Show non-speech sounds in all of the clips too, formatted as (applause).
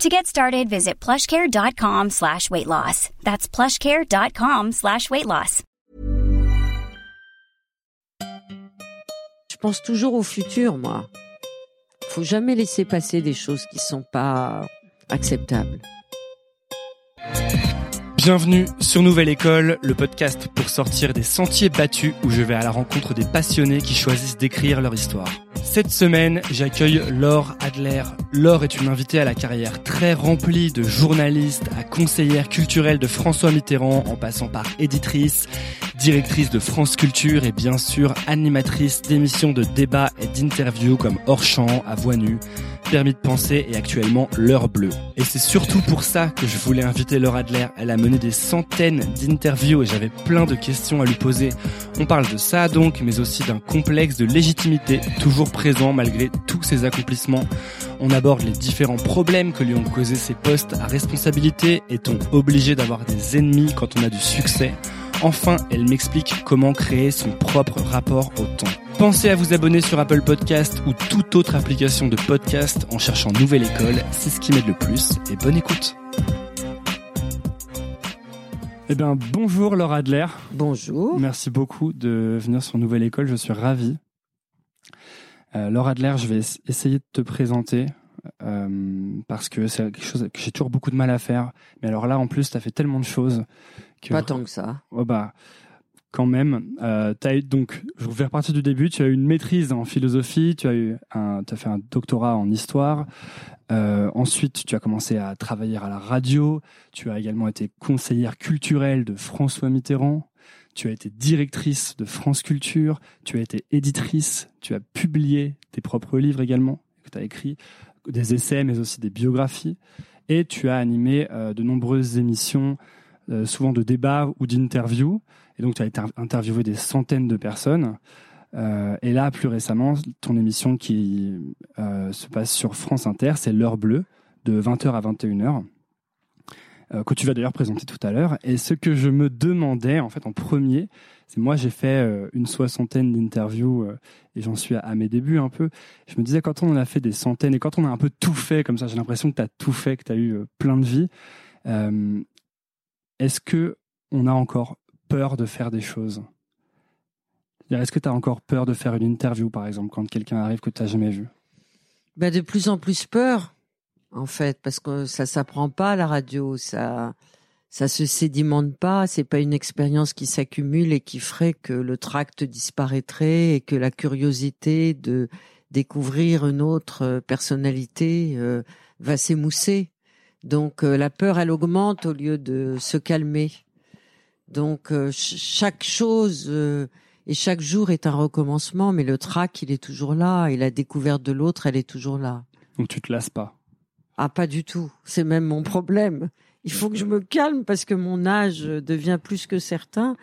To get started, visit plushcare.com slash weight loss. That's plushcare.com slash weight loss. Je pense toujours au futur, moi. Faut jamais laisser passer des choses qui sont pas acceptables. Bienvenue sur Nouvelle École, le podcast pour sortir des sentiers battus où je vais à la rencontre des passionnés qui choisissent d'écrire leur histoire. Cette semaine, j'accueille Laure Adler. Laure est une invitée à la carrière très remplie de journaliste à conseillère culturelle de François Mitterrand en passant par éditrice, directrice de France Culture et bien sûr animatrice d'émissions de débat et d'interviews comme Hors Champ, à Voix Nue, Permis de penser et actuellement L'heure bleue. Et c'est surtout pour ça que je voulais inviter Laure Adler. Elle a mené des centaines d'interviews et j'avais plein de questions à lui poser. On parle de ça donc, mais aussi d'un complexe de légitimité toujours présent malgré tous ses accomplissements. On aborde les différents problèmes que lui ont causé ses postes à responsabilité. Est-on obligé d'avoir des ennemis quand on a du succès? Enfin, elle m'explique comment créer son propre rapport au temps. Pensez à vous abonner sur Apple Podcast ou toute autre application de podcast en cherchant Nouvelle École, c'est ce qui m'aide le plus et bonne écoute. Eh bien, bonjour Laura Adler. Bonjour. Merci beaucoup de venir sur Nouvelle École, je suis ravi. Euh, Laura Adler, je vais essayer de te présenter euh, parce que c'est quelque chose que j'ai toujours beaucoup de mal à faire. Mais alors là, en plus, tu as fait tellement de choses. Que... Pas tant que ça. Oh bah, quand même. Euh, as eu, donc, je vais repartir du début. Tu as eu une maîtrise en philosophie, tu as, eu un, as fait un doctorat en histoire. Euh, ensuite, tu as commencé à travailler à la radio. Tu as également été conseillère culturelle de François Mitterrand. Tu as été directrice de France Culture. Tu as été éditrice. Tu as publié tes propres livres également tu as écrit, des essais, mais aussi des biographies. Et tu as animé euh, de nombreuses émissions, euh, souvent de débats ou d'interviews. Et donc, tu as interviewé des centaines de personnes. Euh, et là, plus récemment, ton émission qui se passe sur France Inter, c'est L'heure bleue, de 20h à 21h, euh, que tu vas d'ailleurs présenter tout à l'heure. Et ce que je me demandais, en fait, en premier, c'est moi, j'ai fait euh, une soixantaine d'interviews euh, et j'en suis à, mes débuts un peu. Je me disais, quand on en a fait des centaines et quand on a un peu tout fait comme ça, j'ai l'impression que tu as tout fait, que tu as eu plein de vies. Est-ce que on a encore peur de faire des choses? Est-ce que tu as encore peur de faire une interview, par exemple, quand quelqu'un arrive que tu n'as jamais vu? Ben, De plus en plus peur, en fait, parce que ça s'apprend pas à la radio, ça ça se sédimente pas, c'est pas une expérience qui s'accumule et qui ferait que le tract disparaîtrait et que la curiosité de découvrir une autre personnalité euh, va s'émousser. Donc euh, la peur, elle augmente au lieu de se calmer. Donc euh, chaque chose euh, et chaque jour est un recommencement, mais le trac, il est toujours là et la découverte de l'autre, elle est toujours là. Donc tu te lasses pas Ah, pas du tout. C'est même mon problème. Il faut que je me calme parce que mon âge devient plus que certain.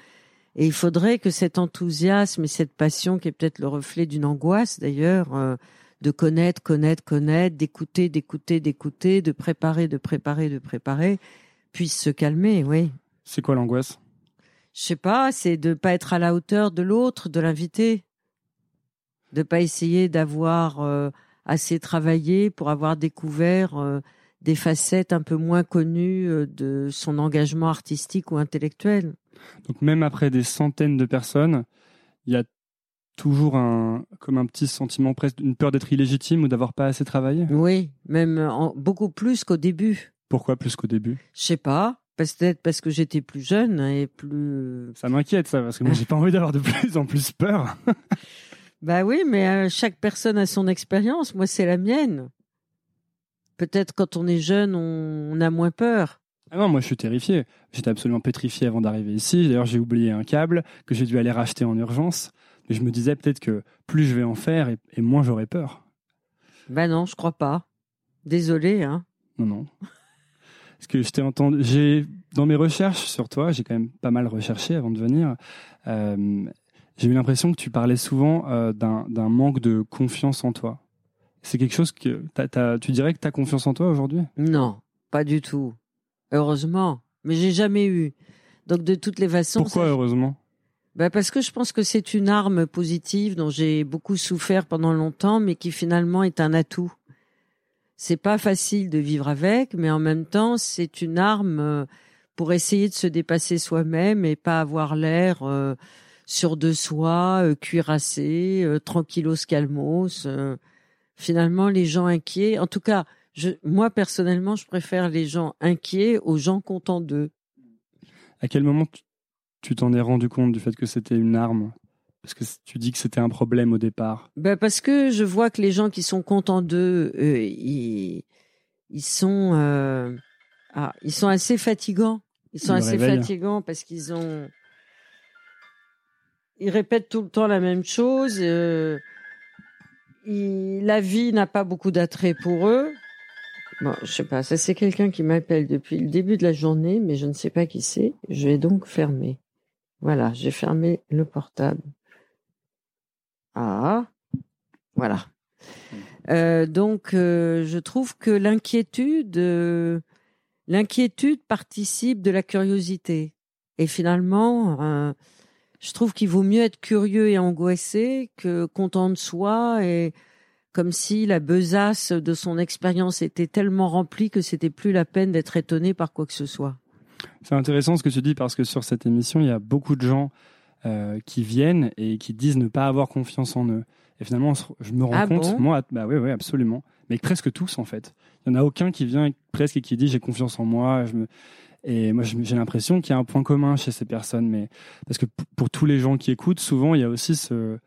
Et il faudrait que cet enthousiasme et cette passion, qui est peut-être le reflet d'une angoisse d'ailleurs, euh, de connaître, connaître, connaître, d'écouter, d'écouter, d'écouter, de préparer, de préparer, de préparer, puisse se calmer, oui. C'est quoi l'angoisse? Je sais pas, c'est de pas être à la hauteur de l'autre, de l'invité, de pas essayer d'avoir euh, assez travaillé pour avoir découvert euh, des facettes un peu moins connues euh, de son engagement artistique ou intellectuel. Donc même après des centaines de personnes, il y a toujours un comme un petit sentiment presque une peur d'être illégitime ou d'avoir pas assez travaillé. Oui, même en- beaucoup plus qu'au début. Pourquoi plus qu'au début? Je sais pas, peut-être parce que j'étais plus jeune et plus. Ça m'inquiète ça parce que moi (laughs) j'ai pas envie d'avoir de plus en plus peur. (laughs) Bah oui, mais euh, chaque personne a son expérience. Moi, c'est la mienne. Peut-être quand on est jeune, on, on a moins peur. Ah non, moi je suis terrifié. J'étais absolument pétrifié avant d'arriver ici. D'ailleurs, j'ai oublié un câble que j'ai dû aller racheter en urgence. Mais je me disais peut-être que plus je vais en faire et, et moins j'aurai peur. Bah non, je crois pas. Désolé, hein. Non, non. (laughs) Parce que je t'ai entendu, j'ai dans mes recherches sur toi, j'ai quand même pas mal recherché avant de venir. euh, j'ai eu l'impression que tu parlais souvent euh, d'un manque de confiance en toi. C'est quelque chose que tu dirais que tu as confiance en toi aujourd'hui? Non, pas du tout. Heureusement, mais j'ai jamais eu. Donc de toutes les façons. Pourquoi ça- heureusement? Bah parce que je pense que c'est une arme positive dont j'ai beaucoup souffert pendant longtemps, mais qui finalement est un atout. C'est pas facile de vivre avec, mais en même temps, c'est une arme euh, pour essayer de se dépasser soi-même et pas avoir l'air euh, sûr de soi, euh, cuirassé, euh, tranquillos calmos. euh. finalement, les gens inquiets, en tout cas, je, moi personnellement, je préfère les gens inquiets aux gens contents d'eux. À quel moment tu- t'en es rendu compte du fait que c'était une arme? Parce que tu dis que c'était un problème au départ. Ben parce que je vois que les gens qui sont contents d'eux, euh, ils, ils sont, euh, ah, ils sont assez fatigants. Ils sont assez fatigants parce qu'ils ont, ils répètent tout le temps la même chose. euh, la vie n'a pas beaucoup d'attrait pour eux. Bon, je sais pas. Ça c'est quelqu'un qui m'appelle depuis le début de la journée, mais je ne sais pas qui c'est. Je vais donc fermer. Voilà, j'ai fermé le portable. Ah, voilà. Euh, donc, euh, je trouve que l'inquiétude, l'inquiétude participe de la curiosité. Et finalement, je trouve qu'il vaut mieux être curieux et angoissé que content de soi et comme si la besace de son expérience était tellement remplie que c'était plus la peine d'être étonné par quoi que ce soit. C'est intéressant ce que tu dis parce que sur cette émission, il y a beaucoup de gens euh, qui viennent et qui disent ne pas avoir confiance en eux. Et finalement, je me rends Ah compte, bon? moi, bah oui, oui, absolument, mais presque tous en fait. Il n'y en a aucun qui vient presque et qui dit j'ai confiance en moi. Je me... Et moi, j'ai l'impression qu'il y a un point commun chez ces personnes, mais parce que pour tous les gens qui écoutent, souvent il y a aussi ce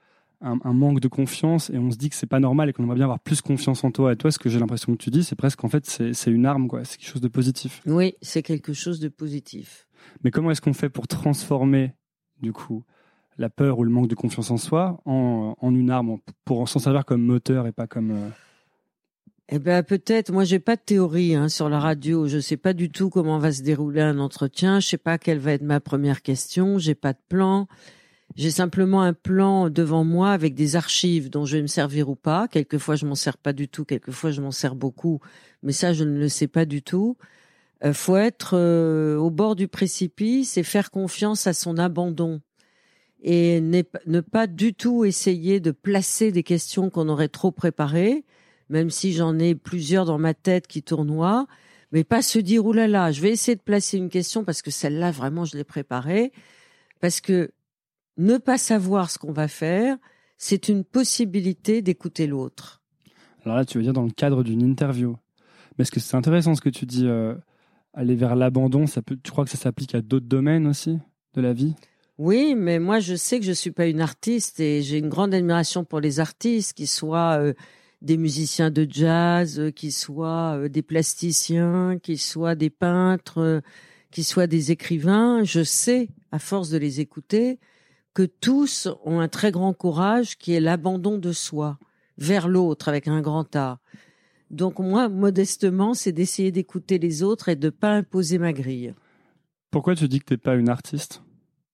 un, un manque de confiance et on se dit que c'est pas normal et qu'on aimerait bien avoir plus confiance en toi. Et toi, ce que j'ai l'impression que tu dis, c'est presque en fait c'est une arme, quoi. C'est quelque chose de positif. Oui, c'est quelque chose de positif. Mais comment est-ce qu'on fait pour transformer, du coup, la peur ou le manque de confiance en soi en, en une arme, pour s'en servir comme moteur et pas comme... euh, Eh ben peut-être. Moi, j'ai pas de théorie hein, sur la radio. Je sais pas du tout comment va se dérouler un entretien. Je sais pas quelle va être ma première question. J'ai pas de plan. J'ai simplement un plan devant moi avec des archives dont je vais me servir ou pas. Quelquefois, je m'en sers pas du tout. Quelquefois, je m'en sers beaucoup. Mais ça, je ne le sais pas du tout. Euh, faut être euh, au bord du précipice et faire confiance à son abandon et ne pas du tout essayer de placer des questions qu'on aurait trop préparées, même si j'en ai plusieurs dans ma tête qui tournoient, mais pas se dire oh là là, je vais essayer de placer une question parce que celle-là vraiment je l'ai préparée, parce que ne pas savoir ce qu'on va faire, c'est une possibilité d'écouter l'autre. Alors là, tu veux dire dans le cadre d'une interview. Mais est-ce que c'est intéressant ce que tu dis, euh, aller vers l'abandon, ça peut, tu crois que ça s'applique à d'autres domaines aussi de la vie? Oui, mais moi je sais que je suis pas une artiste et j'ai une grande admiration pour les artistes, qui soient euh, des musiciens de jazz, euh, qui soient euh, des plasticiens, qui soient des peintres, euh, qui soient des écrivains. Je sais, à force de les écouter, que tous ont un très grand courage qui est l'abandon de soi vers l'autre avec un grand A. Donc moi, modestement, c'est d'essayer d'écouter les autres et de pas imposer ma grille. Pourquoi tu dis que t'es pas une artiste?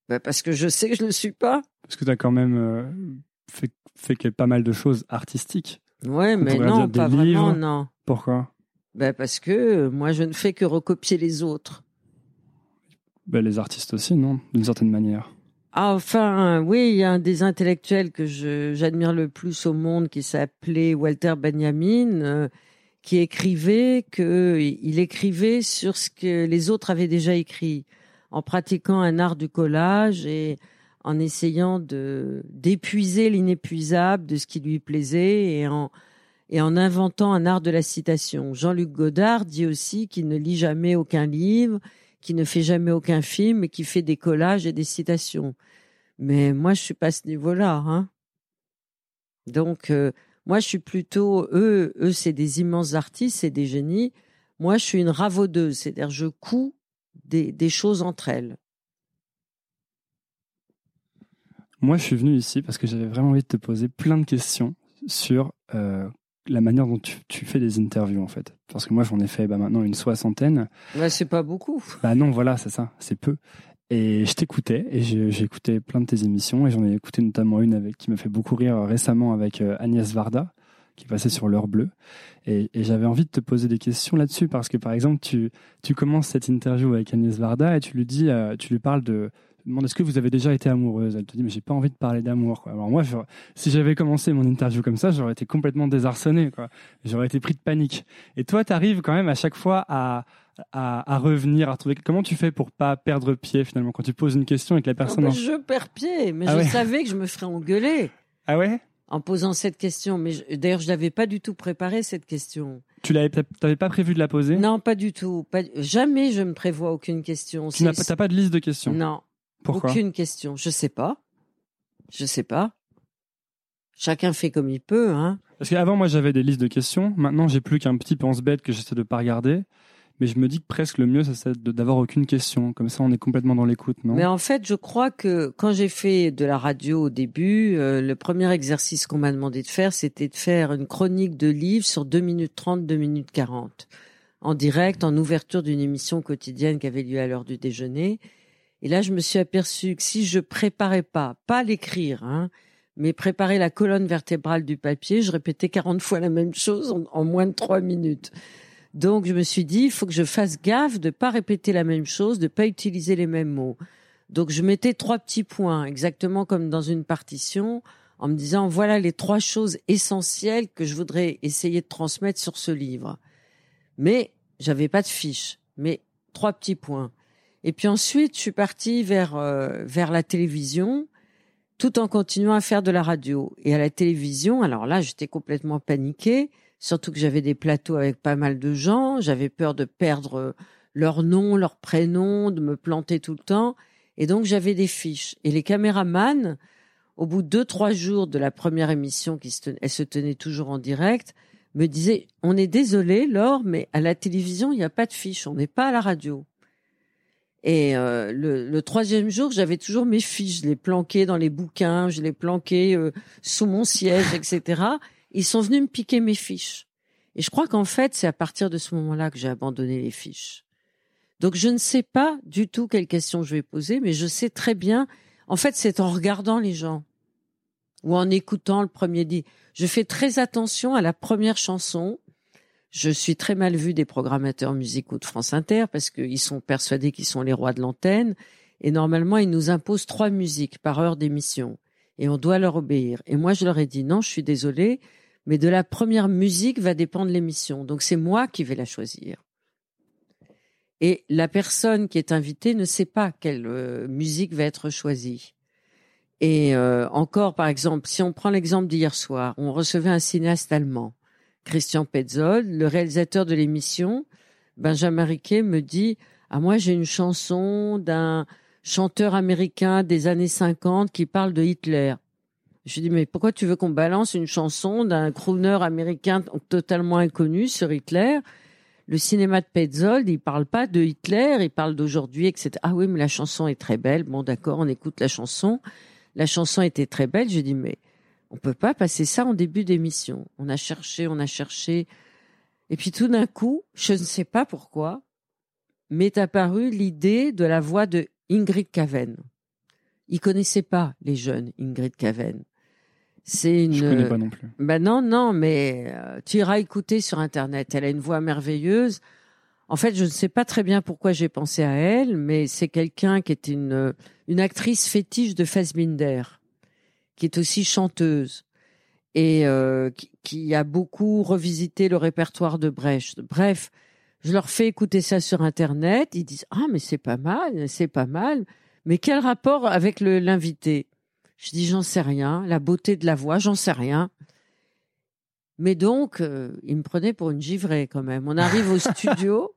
Ben, parce que je sais que je ne le suis pas. Parce que tu as quand même euh, fait, fait pas mal de choses artistiques. Ouais, mais non, pas vraiment, livres. non. Pourquoi? Ben parce que euh, moi, je ne fais que recopier les autres. Ben, les artistes aussi, non? D'une certaine manière. Ah, enfin, oui, il y a un des intellectuels que j'admire le plus au monde qui s'appelait Walter Benjamin, euh, qui écrivait que il écrivait sur ce que les autres avaient déjà écrit, en pratiquant un art du collage et en essayant de d'épuiser l'inépuisable de ce qui lui plaisait et en et en inventant un art de la citation. Jean-Luc Godard dit aussi qu'il ne lit jamais aucun livre, qui ne fait jamais aucun film et qui fait des collages et des citations. Mais moi, je suis pas à ce niveau-là. Hein. Donc, euh, moi, je suis plutôt eux. Eux, c'est des immenses artistes, c'est des génies. Moi, je suis une ravaudeuse, c'est-à-dire je couds des, des choses entre elles. Moi, je suis venu ici parce que j'avais vraiment envie de te poser plein de questions sur euh, la manière dont tu, fais des interviews en fait. Parce que moi j'en ai fait bah, maintenant une soixantaine. Ouais, c'est pas beaucoup. Bah non, voilà, c'est ça, c'est peu. Et je t'écoutais et j'ai écouté plein de tes émissions et j'en ai écouté notamment une avec qui m'a fait beaucoup rire récemment avec euh, Agnès Varda qui passait sur l'heure bleue. Et, et j'avais envie de te poser des questions là-dessus parce que par exemple tu, tu commences cette interview avec Agnès Varda et tu lui dis, euh, tu lui parles de demande est-ce que vous avez déjà été amoureuse? Elle te dit mais j'ai pas envie de parler d'amour. Alors moi, si j'avais commencé mon interview comme ça, j'aurais été complètement désarçonné. J'aurais été pris de panique. Et toi, tu arrives quand même à chaque fois à, à, revenir, à trouver. Comment tu fais pour pas perdre pied finalement quand tu poses une question et que la personne. Je perds pied, mais ah je savais que je me ferais engueuler. Ah ouais? En posant cette question, mais d'ailleurs je n'avais pas du tout préparé cette question. Tu l'avais, t'avais pas prévu de la poser? Non, pas du tout. Pas, jamais je me prévois aucune question. Tu n'as pas de liste de questions? Non, aucune question. Je sais pas. Je sais pas. Chacun fait comme il peut, hein. Parce qu'avant, moi, j'avais des listes de questions. Maintenant, j'ai plus qu'un petit pense-bête que j'essaie de pas regarder. Mais je me dis que presque le mieux, c'est d'avoir aucune question. Comme ça, on est complètement dans l'écoute, non? Mais en fait, je crois que quand j'ai fait de la radio au début, euh, le premier exercice qu'on m'a demandé de faire, c'était de faire une chronique de livres sur 2 minutes 30, 2 minutes 40. En direct, en ouverture d'une émission quotidienne qui avait lieu à l'heure du déjeuner. Et là, je me suis aperçu que si je préparais pas, pas l'écrire, hein, mais préparer la colonne vertébrale du papier, je répétais 40 fois la même chose en, moins de trois minutes. Donc, je me suis dit, il faut que je fasse gaffe de pas répéter la même chose, de pas utiliser les mêmes mots. Donc, je mettais trois petits points, exactement comme dans une partition, en me disant, voilà les trois choses essentielles que je voudrais essayer de transmettre sur ce livre. Mais, j'avais pas de fiche, mais trois petits points. Et puis ensuite, je suis partie vers euh, vers la télévision, tout en continuant à faire de la radio. Et à la télévision, alors là, j'étais complètement paniquée, surtout que j'avais des plateaux avec pas mal de gens. J'avais peur de perdre leur nom, leur prénom, de me planter tout le temps. Et donc j'avais des fiches. Et les caméramans, au bout de deux trois jours de la première émission, qui se elle se tenait toujours en direct, me disaient "On est désolé, Laure, mais à la télévision, il n'y a pas de fiches. On n'est pas à la radio." Et euh, le, troisième jour, j'avais toujours mes fiches, je les planquais dans les bouquins, je les planquais euh, sous mon siège, etc. Ils sont venus me piquer mes fiches. Et je crois qu'en fait, c'est à partir de ce moment-là que j'ai abandonné les fiches. Donc je ne sais pas du tout quelle question je vais poser, mais je sais très bien. En fait, c'est en regardant les gens ou en écoutant le premier dit. Je fais très attention à la première chanson je suis très mal vue des programmateurs musicaux de France Inter parce qu'ils sont persuadés qu'ils sont les rois de l'antenne et normalement ils nous imposent trois musiques par heure d'émission et on doit leur obéir. Et moi je leur ai dit non, je suis désolée, mais de la première musique va dépendre l'émission. Donc c'est moi qui vais la choisir. Et la personne qui est invitée ne sait pas quelle euh, musique va être choisie. Et euh, encore, par exemple, si on prend l'exemple d'hier soir, on recevait un cinéaste allemand. Christian Petzold, le réalisateur de l'émission, Benjamin Riquet, me dit Ah, moi, j'ai une chanson d'un chanteur américain des années 50 qui parle de Hitler. Je lui dis Mais pourquoi tu veux qu'on balance une chanson d'un crooner américain totalement inconnu sur Hitler? Le cinéma de Petzold, il parle pas de Hitler, il parle d'aujourd'hui, etc. Ah oui, mais la chanson est très belle. Bon, d'accord, on écoute la chanson. La chanson était très belle. Je dis, mais on peut pas passer ça en début d'émission. On a cherché, on a cherché. Et puis tout d'un coup, je ne sais pas pourquoi, m'est apparue l'idée de la voix de Ingrid Caven. Ils connaissaient pas les jeunes Ingrid Caven. C'est une. Je connais pas non plus. Ben non, non, mais euh, tu iras écouter sur internet. Elle a une voix merveilleuse. En fait, je ne sais pas très bien pourquoi j'ai pensé à elle, mais c'est quelqu'un qui est une, une actrice fétiche de Fassbinder, qui est aussi chanteuse et euh, qui, qui, a beaucoup revisité le répertoire de Brecht. Bref, je leur fais écouter ça sur Internet. Ils disent ah mais c'est pas mal, c'est pas mal. Mais quel rapport avec l'invité? Je dis j'en sais rien. La beauté de la voix, j'en sais rien. Mais donc, euh, il me prenait pour une givrée quand même. On arrive au (laughs) studio,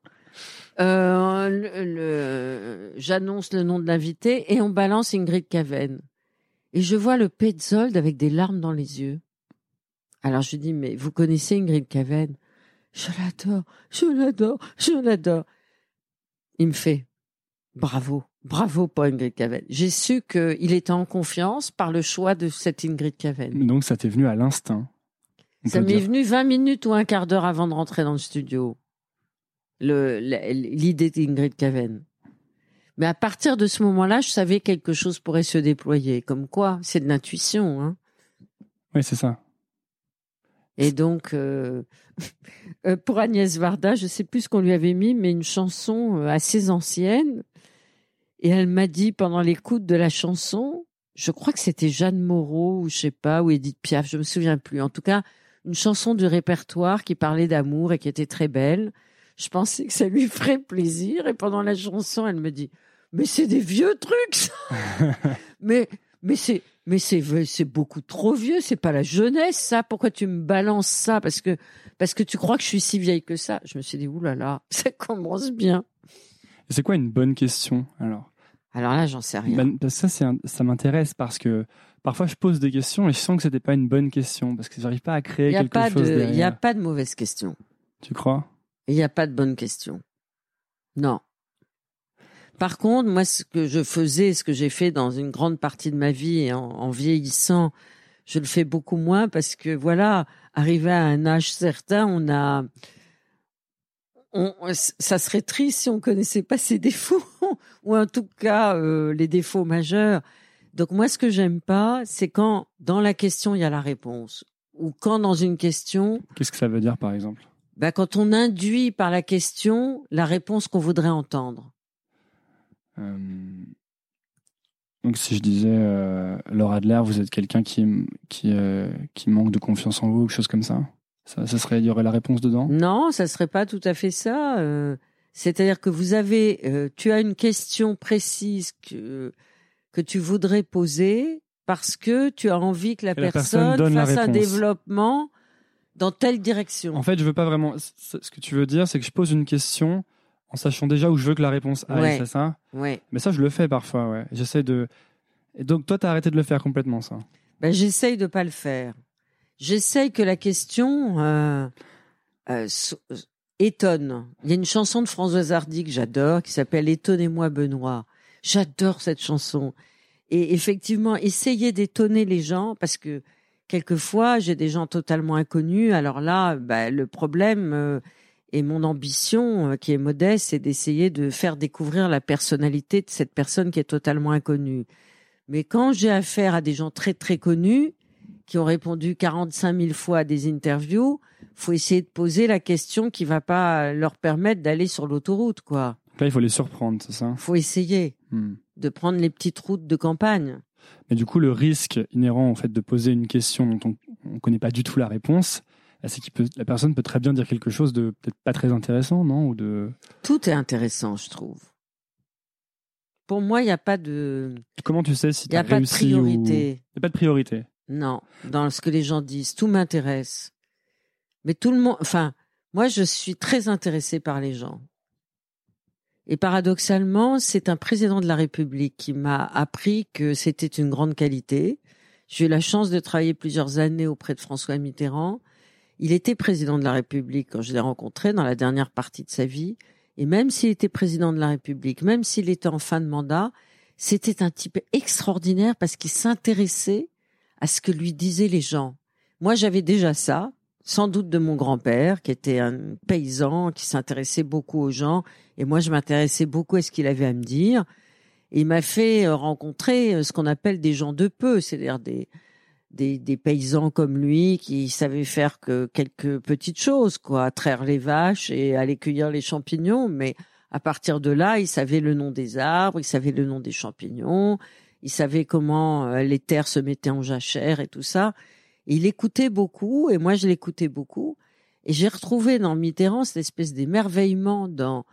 euh, le, j'annonce le nom de l'invité et on balance Ingrid Caven. Et je vois le Petzold avec des larmes dans les yeux. Alors je lui dis, mais vous connaissez Ingrid Caven Je l'adore, je l'adore, je l'adore. Il me fait, bravo, bravo pour Ingrid Caven. J'ai su qu'il était en confiance par le choix de cette Ingrid Caven. Donc ça t'est venu à l'instinct ça m'est venu 20 minutes ou un quart d'heure avant de rentrer dans le studio. L'idée d'Ingrid Caven. Mais à partir de ce moment-là, je savais que quelque chose pourrait se déployer. Comme quoi, c'est de l'intuition. Hein. Oui, c'est ça. Et donc, euh, (laughs) euh, pour Agnès Varda, je ne sais plus ce qu'on lui avait mis, mais une chanson euh, assez ancienne. Et elle m'a dit pendant l'écoute de la chanson, je crois que c'était Jeanne Moreau ou je sais pas, ou Edith Piaf, je me souviens plus. En tout cas, une chanson du répertoire qui parlait d'amour et qui était très belle. Je pensais que ça lui ferait plaisir et pendant la chanson, elle me dit "Mais c'est des vieux trucs ça. (laughs) mais mais c'est mais c'est c'est beaucoup trop vieux, c'est pas la jeunesse ça. Pourquoi tu me balances ça? Parce que parce que tu crois que je suis si vieille que ça Je me suis dit oulala, là là, (laughs) ça commence bien. C'est quoi une bonne question alors? Alors là, j'en sais rien. Ben, ça c'est ça m'intéresse parce que parfois je pose des questions et je sens que c'était pas une bonne question parce que j'arrive pas à créer quelque chose Il n'y a pas de mauvaise question. Tu crois? Il n'y a pas de bonne question. Non. Par contre, moi, ce que je faisais, ce que j'ai fait dans une grande partie de ma vie et en, vieillissant, je le fais beaucoup moins parce que voilà, arrivé à un âge certain, on a, on, ça serait triste si on connaissait pas ses (laughs) défauts ou en tout cas euh, les défauts majeurs. Donc moi, ce que j'aime pas, c'est quand dans la question il y a la réponse, ou quand dans une question. Qu'est-ce que ça veut dire, par exemple? Bah, quand on induit par la question la réponse qu'on voudrait entendre. Euh, donc si je disais, euh, Laura Adler, vous êtes quelqu'un qui qui euh, qui manque de confiance en vous, quelque chose comme ça? Ça, ça serait, il y aurait la réponse dedans? Non, ça serait pas tout à fait ça. C'est-à-dire que vous avez, tu as une question précise que que tu voudrais poser parce que tu as envie que la, personne, fasse un développement dans telle direction. En fait, je veux pas vraiment. Ce que tu veux dire, c'est que je pose une question en sachant déjà où je veux que la réponse aille, c'est ça? Oui. Mais ça, je le fais parfois, ouais. J'essaie de. Et donc, toi, tu as arrêté de le faire complètement, ça? Ben, J'essaye de pas le faire. J'essaye que la question euh, euh, étonne. Il y a une chanson de Françoise Hardy que j'adore qui s'appelle Étonnez-moi Benoît. J'adore cette chanson. Et effectivement, essayer d'étonner les gens, parce que quelquefois, j'ai des gens totalement inconnus. Alors là, bah, le problème euh, et mon ambition, euh, qui est modeste, c'est d'essayer de faire découvrir la personnalité de cette personne qui est totalement inconnue. Mais quand j'ai affaire à des gens très très connus, qui ont répondu 45 000 fois à des interviews, faut essayer de poser la question qui va pas leur permettre d'aller sur l'autoroute, quoi. Là, il faut les surprendre, c'est ça? Faut essayer hmm. de prendre les petites routes de campagne. Mais du coup, le risque inhérent au fait de poser une question dont on ne connaît pas du tout la réponse, c'est que la personne peut très bien dire quelque chose de peut-être pas très intéressant, non Ou de... Tout est intéressant, je trouve. Pour moi, il n'y a pas de. Comment tu sais si tu as réussi Il n'y a pas de priorité. Il n'y a pas de priorité. Non, dans ce que les gens disent, tout m'intéresse. Mais tout le monde, enfin, moi, je suis très intéressée par les gens. Et paradoxalement, c'est un président de la République qui m'a appris que c'était une grande qualité. J'ai eu la chance de travailler plusieurs années auprès de François Mitterrand. Il était président de la République quand je l'ai rencontré dans la dernière partie de sa vie. Et même s'il était président de la République, même s'il était en fin de mandat, c'était un type extraordinaire parce qu'il s'intéressait à ce que lui disaient les gens. Moi, j'avais déjà ça, sans doute de mon grand-père, qui était un paysan, qui s'intéressait beaucoup aux gens, et moi je m'intéressais beaucoup à ce qu'il avait à me dire. il m'a fait euh, rencontrer euh, ce qu'on appelle des gens de peu, c'est-à-dire des, des, paysans comme lui qui savaient faire que quelques petites choses, quoi, traire les vaches et aller cueillir les champignons. Mais à partir de là, il savait le nom des arbres, il savait le nom des champignons, il savait comment euh, les terres se mettaient en jachère et tout ça. il écoutait beaucoup, et moi je l'écoutais beaucoup. Et j'ai retrouvé dans Mitterrand cette espèce d'émerveillement dans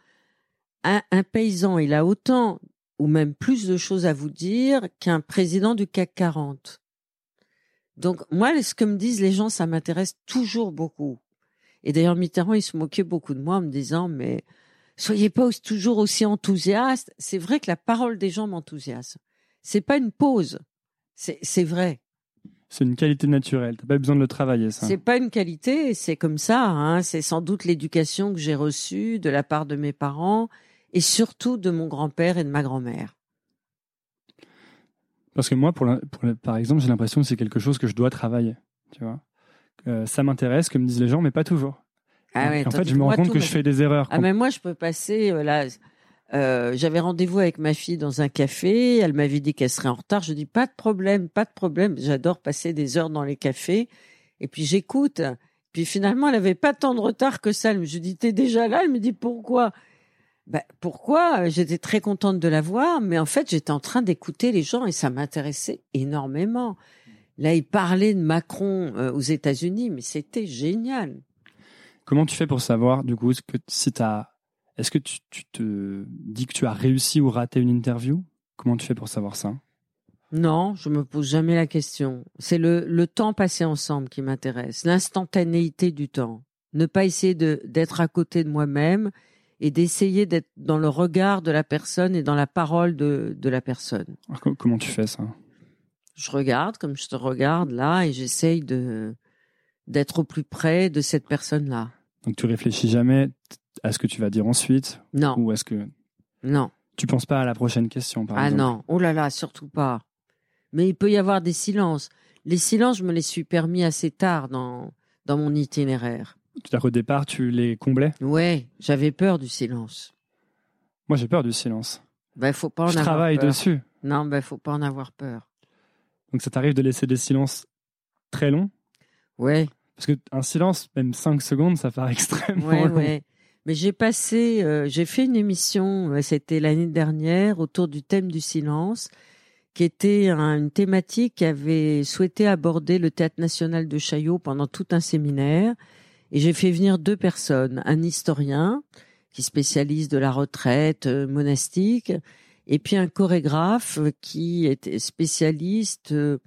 un, un, paysan. Il a autant ou même plus de choses à vous dire qu'un président du CAC 40. Donc moi, ce que me disent les gens, ça m'intéresse toujours beaucoup. Et d'ailleurs, Mitterrand, il se moquait beaucoup de moi en me disant, mais soyez pas toujours aussi enthousiaste. C'est vrai que la parole des gens m'enthousiasme. C'est pas une pause. C'est vrai. C'est une qualité naturelle. T'as pas besoin de le travailler, ça. C'est pas une qualité, c'est comme ça. Hein. C'est sans doute l'éducation que j'ai reçue de la part de mes parents et surtout de mon grand-père et de ma grand-mère. Parce que moi, pour, par exemple, j'ai l'impression que c'est quelque chose que je dois travailler. Tu vois, euh, ça m'intéresse, comme disent les gens, mais pas toujours. Ah ouais, en fait, je me rends compte que je fais des erreurs. Ah mais moi, je peux passer euh, là. Euh, j'avais rendez-vous avec ma fille dans un café. Elle m'avait dit qu'elle serait en retard. Je dis pas de problème, pas de problème. J'adore passer des heures dans les cafés. Et puis j'écoute. Puis finalement, elle avait pas tant de retard que ça. Je dis t'es déjà là? Elle me dit pourquoi? Bah, pourquoi? J'étais très contente de la voir, mais en fait, j'étais en train d'écouter les gens et ça m'intéressait énormément. Là, il parlait de Macron euh, aux États-Unis, mais c'était génial. Comment tu fais pour savoir, du coup, que si as... est-ce que tu, tu, te dis que tu as réussi ou raté une interview? Comment tu fais pour savoir ça? Non, je me pose jamais la question. C'est le, le temps passé ensemble qui m'intéresse, l'instantanéité du temps. Ne pas essayer de d'être à côté de moi-même et d'essayer d'être dans le regard de la personne et dans la parole de, de la personne. comment tu fais ça? Je regarde comme je te regarde là et j'essaye de d'être au plus près de cette personne-là. Donc tu réfléchis jamais à ce que tu vas dire ensuite? Non. Ou est-ce que Non. Tu penses pas à la prochaine question par ah exemple? Ah non, oh là là, surtout pas. Mais il peut y avoir des silences. Les silences, je me les suis permis assez tard dans dans mon itinéraire. C'est-à-dire qu'au départ, tu les comblais Ouais, j'avais peur du silence. Moi, j'ai peur du silence. Ben, faut pas en Je avoir travaille dessus. Non, ben, faut pas en avoir peur. Donc, ça t'arrive de laisser des silences très longs Ouais. Parce qu'un silence, même 5 secondes, ça paraît (laughs) extrêmement ouais, long. Ouais. Mais j'ai passé, euh, j'ai fait une émission, euh, c'était l'année dernière, autour du thème du silence, qui était une thématique qu'avait souhaité aborder le Théâtre national de Chaillot pendant tout un séminaire. Et j'ai fait venir deux personnes, un historien qui spécialise de la retraite euh, monastique, et puis un chorégraphe qui était spécialiste euh,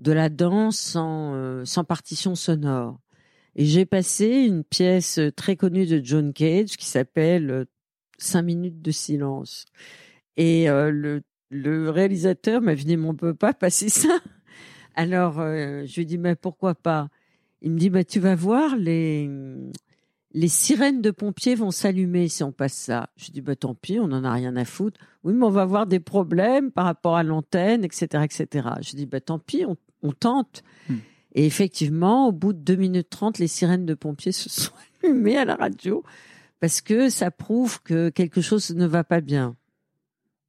de la danse sans, euh, sans partition sonore. Et j'ai passé une pièce très connue de John Cage qui s'appelle Cinq minutes de silence. Et le, réalisateur m'a dit, mais on peut pas passer ça. Alors, je lui ai dit, mais pourquoi pas? Il me dit bah tu vas voir les les sirènes de pompiers vont s'allumer si on passe ça. Je dis bah tant pis, on en a rien à foutre. Oui, mais on va avoir des problèmes par rapport à l'antenne, etc., etc. Je dis bah tant pis, on, on tente. Hmm. Et effectivement, au bout de 2 minutes 30, les sirènes de pompiers se (laughs) sont allumées à la radio parce que ça prouve que quelque chose ne va pas bien.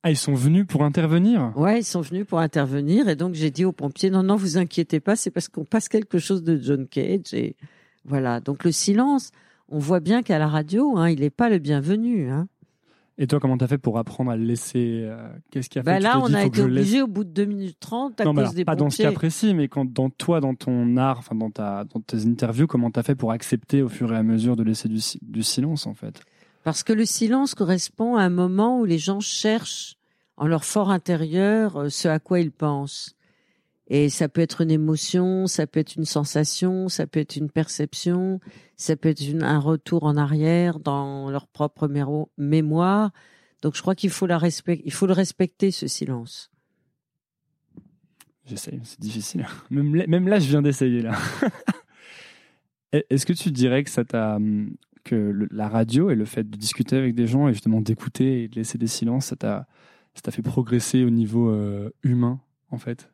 Ah, ils sont venus pour intervenir? Ouais, ils sont venus pour intervenir. Et donc, j'ai dit aux pompiers, non, non, vous inquiétez pas, c'est parce qu'on passe quelque chose de John Cage. Et voilà. Donc, le silence, on voit bien qu'à la radio, hein, il n'est pas le bienvenu. Hein. Et toi, comment t'as fait pour apprendre à le laisser euh, Qu'est-ce qui a bah fait? Là, on a été obligé au bout de 2 minutes 30 à non, cause des pas pompiers. dans ce cas précis, mais quand dans toi, dans ton art, enfin dans ta dans tes interviews, comment t'as fait pour accepter au fur et à mesure de laisser du, du silence en fait? Parce que le silence correspond à un moment où les gens cherchent en leur fort intérieur euh, ce à quoi ils pensent. Et ça peut être une émotion, ça peut être une sensation, ça peut être une perception, ça peut être un retour en arrière dans leur propre mémoire. Donc je crois qu'il faut le respecter ce silence. J'essaye, c'est difficile. (laughs) Même là, je viens d'essayer là. (laughs) Est-ce que tu dirais que ça t'a que la radio et le fait de discuter avec des gens et justement d'écouter et de laisser des silences, ça t'a ça t'a fait progresser au niveau euh, humain, en fait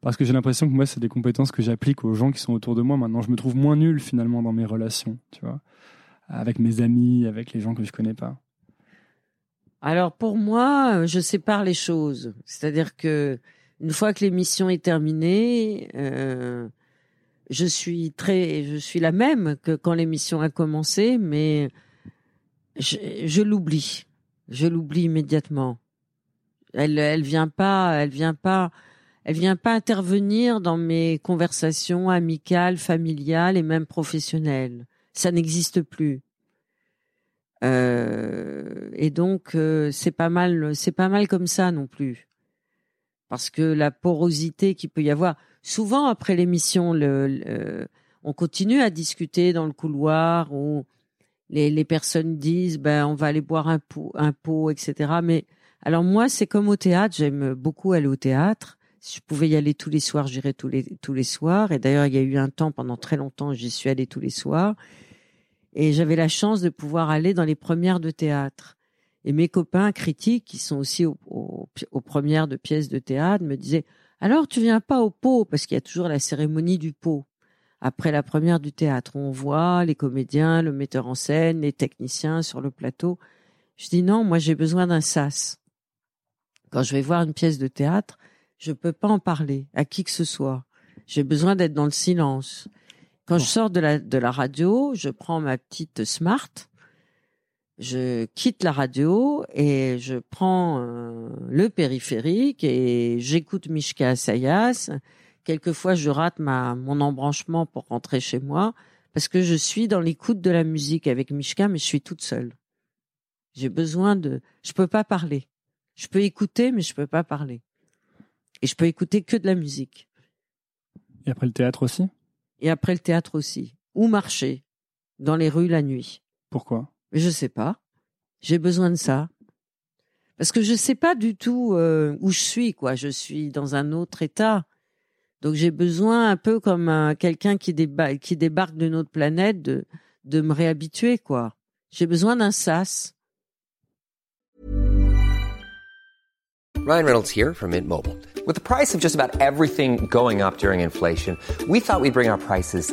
Parce que j'ai l'impression que moi, c'est des compétences que j'applique aux gens qui sont autour de moi. Maintenant, je me trouve moins nul finalement dans mes relations, tu vois, avec mes amis, avec les gens que je connais pas. Alors pour moi, je sépare les choses. C'est-à-dire que Une fois que l'émission est terminée, euh, je suis très, je suis la même que quand l'émission a commencé, mais je, l'oublie. Je l'oublie immédiatement. Elle, elle vient pas, elle vient pas, elle vient pas intervenir dans mes conversations amicales, familiales et même professionnelles. Ça n'existe plus. Euh, et donc euh, c'est pas mal, c'est pas mal comme ça non plus, parce que la porosité qu'il peut y avoir. Souvent après l'émission, on continue à discuter dans le couloir où les, personnes disent ben on va aller boire un pot, etc. Mais alors moi c'est comme au théâtre, j'aime beaucoup aller au théâtre. Si je pouvais y aller tous les soirs, j'irais tous les tous les soirs. Et d'ailleurs il y a eu un temps pendant très longtemps, j'y suis allée tous les soirs. Et j'avais la chance de pouvoir aller dans les premières de théâtre. Et mes copains critiques, qui sont aussi aux, premières de pièces de théâtre, me disaient alors tu viens pas au pot parce qu'il y a toujours la cérémonie du pot après la première du théâtre. On voit les comédiens, le metteur en scène, les techniciens sur le plateau. Je dis non, moi j'ai besoin d'un sas. Quand je vais voir une pièce de théâtre, je peux pas en parler à qui que ce soit. J'ai besoin d'être dans le silence. Quand je sors de la, de la radio, je prends ma petite smart, je quitte la radio et je prends euh, le périphérique et j'écoute Mishka Asayas. Quelquefois, je rate ma, mon embranchement pour rentrer chez moi parce que je suis dans l'écoute de la musique avec Mishka, mais je suis toute seule. J'ai besoin de, je peux pas parler. Je peux écouter, mais je peux pas parler. Et je peux écouter que de la musique. Et après le théâtre aussi? et après le théâtre aussi. Ou marcher dans les rues la nuit. Pourquoi? Je sais pas. J'ai besoin de ça. Parce que je sais pas du tout euh, où je suis, quoi. Je suis dans un autre état. Donc j'ai besoin un peu comme quelqu'un qui, qui débarque d'une autre planète de, de me réhabituer, quoi. J'ai besoin d'un sas. Ryan Reynolds here from Mint Mobile. With the price of just about everything going up during inflation, we thought we'd bring our prices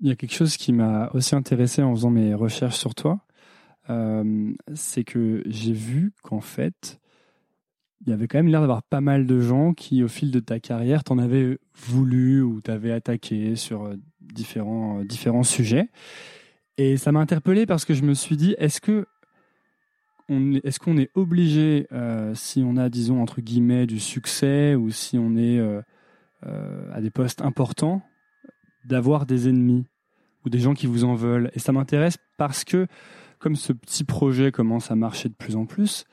Il y a quelque chose qui m'a aussi intéressé en faisant mes recherches sur toi. Euh, c'est que j'ai vu qu'en fait, il y avait quand même l'air d'avoir pas mal de gens qui, au fil de ta carrière, t'en avaient voulu ou t'avaient attaqué sur euh, différents, euh, différents sujets. Et ça m'a interpellé parce que je me suis dit, est-ce que est-ce qu'on est obligé, si on a, disons, entre guillemets, du succès ou si on est à des postes importants, d'avoir des ennemis ou des gens qui vous en veulent. Et ça m'intéresse parce que comme ce petit projet commence à marcher de plus en plus,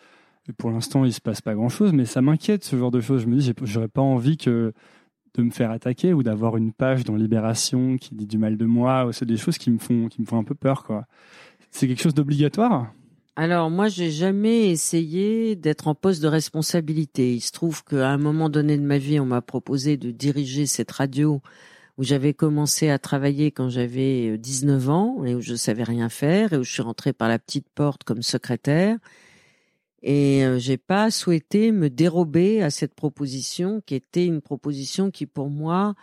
pour l'instant il se passe pas grand chose, mais ça m'inquiète ce genre de choses. Je me dis, j'aurais pas envie que de me faire attaquer ou d'avoir une page dans Libération qui dit du mal de moi. C'est des choses qui me font, qui me font un peu peur. C'est quelque chose d'obligatoire? Alors moi, j'ai jamais essayé d'être en poste de responsabilité. Il se trouve qu'à un moment donné de ma vie, on m'a proposé de diriger cette radio où j'avais commencé à travailler quand j'avais 19 euh, ans et où je savais rien faire et où je suis rentrée par la petite porte comme secrétaire. Et euh, j'ai pas souhaité me dérober à cette proposition qui était une proposition qui pour moi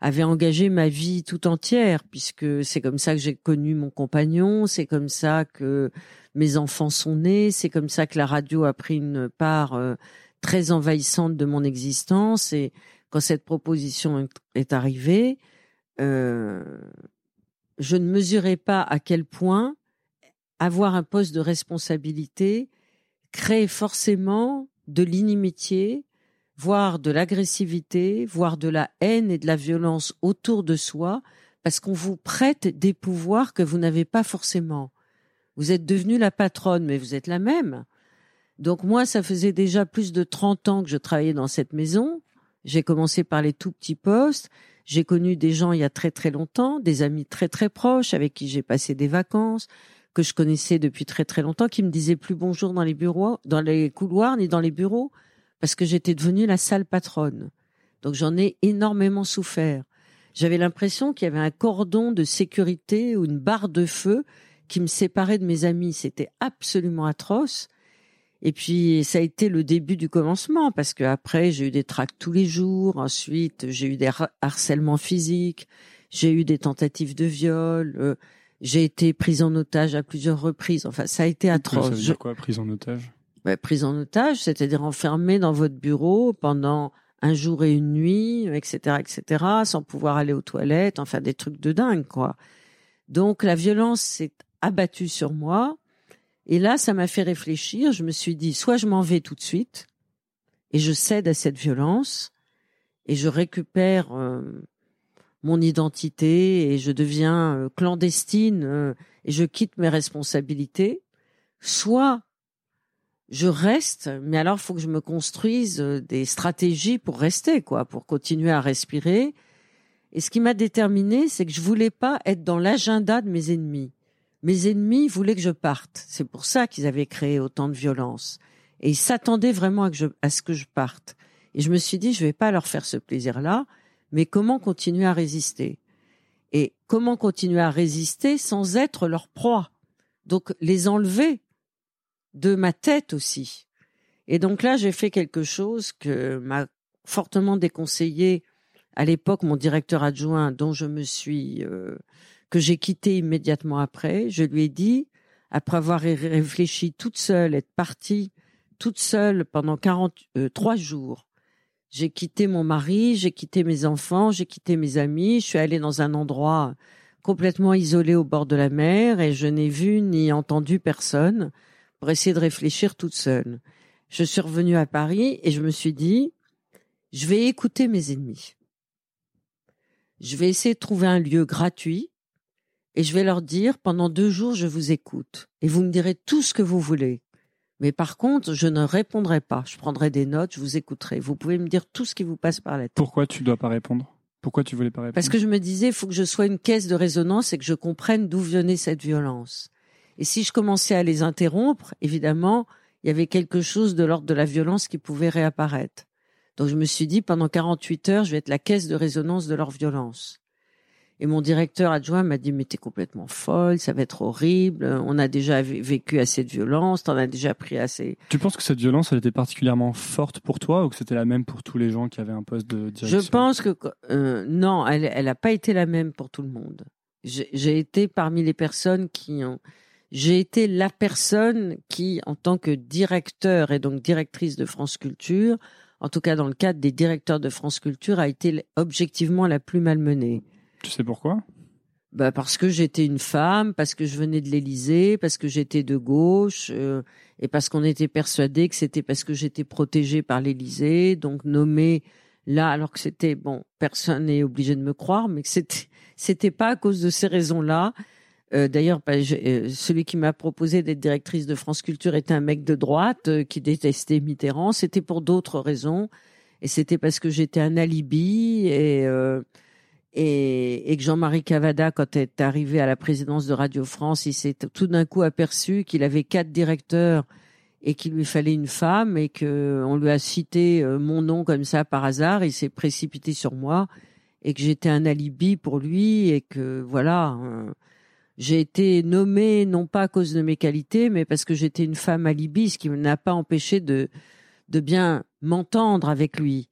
avait engagé ma vie tout entière puisque c'est comme ça que j'ai connu mon compagnon, c'est comme ça que mes enfants sont nés, c'est comme ça que la radio a pris une part euh, très envahissante de mon existence et quand cette proposition est arrivée, euh, je ne mesurais pas à quel point avoir un poste de responsabilité crée forcément de l'inimitié, voire de l'agressivité, voire de la haine et de la violence autour de soi, parce qu'on vous prête des pouvoirs que vous n'avez pas forcément. Vous êtes devenue la patronne, mais vous êtes la même. Donc moi, ça faisait déjà plus de 30 ans que je travaillais dans cette maison. J'ai commencé par les tout petits postes. J'ai connu des gens il y a très très longtemps, des amis très très proches avec qui j'ai passé des vacances, que je connaissais depuis très très longtemps, qui me disaient plus bonjour dans les bureaux, dans les couloirs ni dans les bureaux, parce que j'étais devenue la sale patronne. Donc j'en ai énormément souffert. J'avais l'impression qu'il y avait un cordon de sécurité ou une barre de feu qui me séparait de mes amis. C'était absolument atroce. Et puis ça a été le début du commencement parce que après j'ai eu des tracts tous les jours. Ensuite j'ai eu des harcèlements physiques, j'ai eu des tentatives de viol, euh, j'ai été prise en otage à plusieurs reprises. Enfin ça a été atroce. Ça veut dire quoi prise en otage? Bah, Prise en otage, c'est-à-dire enfermée dans votre bureau pendant un jour et une nuit, etc., etc., sans pouvoir aller aux toilettes. Enfin des trucs de dingue quoi. Donc la violence s'est abattue sur moi et là, ça m'a fait réfléchir. Je me suis dit, soit je m'en vais tout de suite et je cède à cette violence et je récupère euh, mon identité et je deviens euh, clandestine euh, et je quitte mes responsabilités. Soit je reste, mais alors faut que je me construise des stratégies pour rester, quoi, pour continuer à respirer. Et ce qui m'a déterminé, c'est que je voulais pas être dans l'agenda de mes ennemis. Mes ennemis voulaient que je parte. C'est pour ça qu'ils avaient créé autant de violence. Et ils s'attendaient vraiment à, ce que je parte. Et je me suis dit, je vais pas leur faire ce plaisir-là, mais comment continuer à résister? Et comment continuer à résister sans être leur proie? Donc les enlever de ma tête aussi. Et donc là, j'ai fait quelque chose que m'a fortement déconseillé à l'époque mon directeur adjoint, dont je me suis euh, que j'ai quitté immédiatement après. Je lui ai dit, après avoir réfléchi toute seule, être partie toute seule pendant 43 euh, jours. J'ai quitté mon mari, j'ai quitté mes enfants, j'ai quitté mes amis, je suis allée dans un endroit complètement isolé au bord de la mer et je n'ai vu ni entendu personne pour essayer de réfléchir toute seule. Je suis revenue à Paris et je me suis dit, je vais écouter mes ennemis. Je vais essayer de trouver un lieu gratuit et je vais leur dire pendant deux jours je vous écoute et vous me direz tout ce que vous voulez. Mais par contre, je ne répondrai pas. Je prendrai des notes, je vous écouterai. Vous pouvez me dire tout ce qui vous passe par la tête. Pourquoi tu dois pas répondre? Pourquoi tu voulais pas répondre? Parce que je me disais, il faut que je sois une caisse de résonance et que je comprenne d'où venait cette violence. Et si je commençais à les interrompre, évidemment, il y avait quelque chose de l'ordre de la violence qui pouvait réapparaître. Donc je me suis dit, pendant 48 heures, je vais être la caisse de résonance de leur violence. Et mon directeur adjoint m'a dit, mais t'es complètement folle, ça va être horrible, on a déjà vécu assez de violence, t'en as déjà pris assez. Tu penses que cette violence, elle était particulièrement forte pour toi ou que c'était la même pour tous les gens qui avaient un poste de direction? Je pense que, euh, non, elle, elle a pas été la même pour tout le monde. J'ai été parmi les personnes qui ont, j'ai été la personne qui, en tant que directeur et donc directrice de France Culture, en tout cas dans le cadre des directeurs de France Culture, a été objectivement la plus malmenée. Tu sais pourquoi? Bah parce que j'étais une femme, parce que je venais de l'Élysée, parce que j'étais de gauche, euh, et parce qu'on était persuadé que c'était parce que j'étais protégée par l'Élysée, donc nommée là, alors que c'était bon, personne n'est obligé de me croire, mais que c'était c'était pas à cause de ces raisons-là. Euh, D'ailleurs, bah, euh, celui qui m'a proposé d'être directrice de France Culture était un mec de droite qui détestait Mitterrand. C'était pour d'autres raisons, et c'était parce que j'étais un alibi et et, et que Jean-Marie Cavada, quand est arrivé à la présidence de Radio France, il s'est tout d'un coup aperçu qu'il avait quatre directeurs et qu'il lui fallait une femme et que on lui a cité euh, mon nom comme ça par hasard, il s'est précipité sur moi et que j'étais un alibi pour lui et que voilà, euh, j'ai été nommée non pas à cause de mes qualités, mais parce que j'étais une femme alibi, ce qui n'a pas empêché de de bien m'entendre avec lui.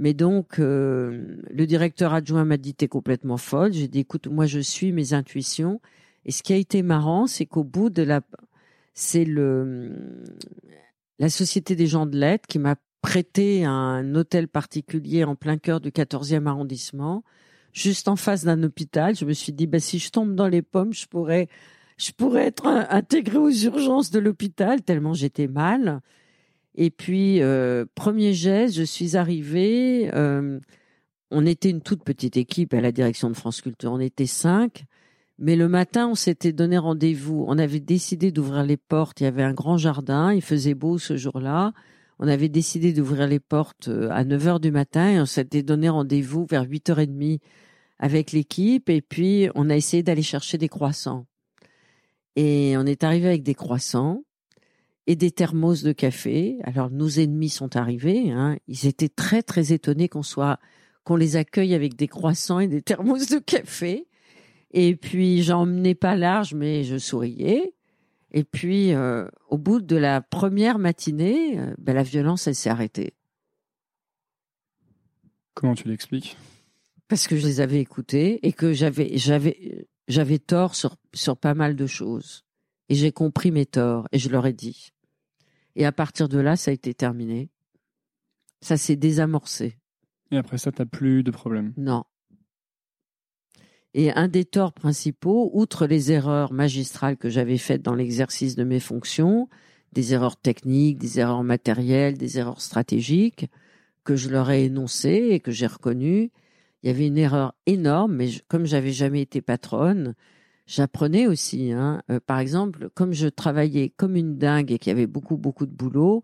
Mais donc, euh, le directeur adjoint m'a dit, t'es complètement folle. J'ai dit, écoute, moi, je suis mes intuitions. Et ce qui a été marrant, c'est qu'au bout de la, c'est le, la Société des gens de lettres qui m'a prêté un hôtel particulier en plein cœur du 14e arrondissement, juste en face d'un hôpital. Je me suis dit, bah, si je tombe dans les pommes, je pourrais, je pourrais être intégrée aux urgences de l'hôpital tellement j'étais mal. Et puis, euh, premier geste, je suis arrivée. euh, on était une toute petite équipe à la direction de France Culture. On était cinq. Mais le matin, on s'était donné rendez-vous. On avait décidé d'ouvrir les portes. Il y avait un grand jardin. Il faisait beau ce jour-là. On avait décidé d'ouvrir les portes euh, à 9 heures du matin et on s'était donné rendez-vous vers 8h30 avec l'équipe. Et puis, on a essayé d'aller chercher des croissants. Et on est arrivé avec des croissants et des thermos de café. Alors, nos ennemis sont arrivés. Hein. Ils étaient très, très étonnés qu'on soit, qu'on les accueille avec des croissants et des thermos de café. Et puis, j'en menais pas large, mais je souriais. Et puis, euh, au bout de la première matinée, euh, ben, la violence, elle s'est arrêtée. Comment tu l'expliques? Parce que je les avais écoutés et que j'avais, j'avais, j'avais tort sur, sur pas mal de choses. Et j'ai compris mes torts et je leur ai dit. Et à partir de là, ça a été terminé. Ça s'est désamorcé. Et après ça, t'as plus de problème. Non. Et un des torts principaux, outre les erreurs magistrales que j'avais faites dans l'exercice de mes fonctions, des erreurs techniques, des erreurs matérielles, des erreurs stratégiques, que je leur ai énoncées et que j'ai reconnues, il y avait une erreur énorme, mais je- comme j'avais jamais été patronne, j'apprenais aussi. Hein. Euh, par exemple, comme je travaillais comme une dingue et qu'il y avait beaucoup, beaucoup de boulot,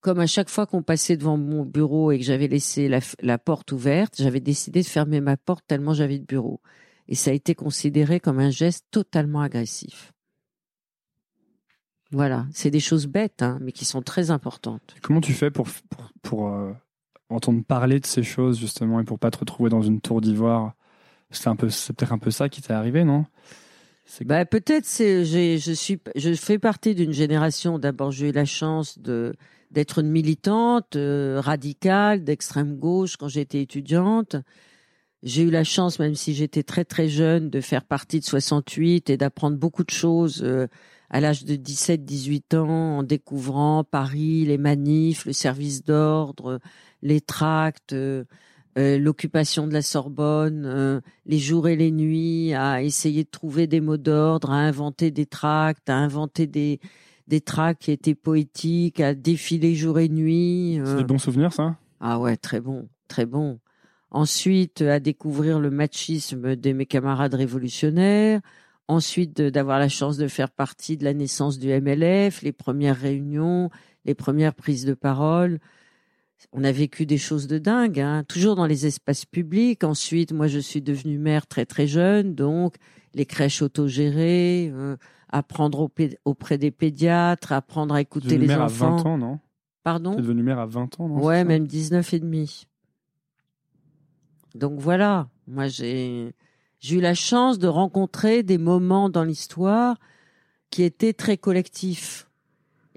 comme à chaque fois qu'on passait devant mon bureau et que j'avais laissé la, porte ouverte, j'avais décidé de fermer ma porte tellement j'avais de bureau. Et ça a été considéré comme un geste totalement agressif. Voilà, c'est des choses bêtes, hein, mais qui sont très importantes. Comment tu fais pour, pour, euh, entendre parler de ces choses, justement, et pour pas te retrouver dans une tour d'ivoire? C'est peut-être un peu ça qui t'est arrivé, non? Bah, peut-être c'est j'ai je suis je fais partie d'une génération d'abord j'ai eu la chance de d'être une militante euh, radicale d'extrême gauche quand j'étais étudiante. J'ai eu la chance même si j'étais très très jeune de faire partie de 68 et d'apprendre beaucoup de choses euh, à l'âge de 17 18 ans en découvrant Paris, les manifs, le service d'ordre, les tracts, euh, euh, l'occupation de la Sorbonne, euh, les jours et les nuits, à essayer de trouver des mots d'ordre, à inventer des tracts, à inventer des, des tracts qui étaient poétiques, à défiler jour et nuit. C'est euh. des bons souvenirs, ça? Ah ouais, très bon, très bon. Ensuite, à découvrir le machisme de mes camarades révolutionnaires. Ensuite, d'avoir la chance de faire partie de la naissance du MLF, les premières réunions, les premières prises de parole. On a vécu des choses de dingue, hein, toujours dans les espaces publics. Ensuite, moi, je suis devenue mère très très jeune, donc les crèches autogérées, euh, apprendre auprès des pédiatres, apprendre à écouter devenue les mère enfants. à 20 ans, non? Pardon? T'es devenue mère à 20 ans, non? Ouais, même 19 et demi. Donc voilà, moi j'ai j'ai eu la chance de rencontrer des moments dans l'histoire qui étaient très collectifs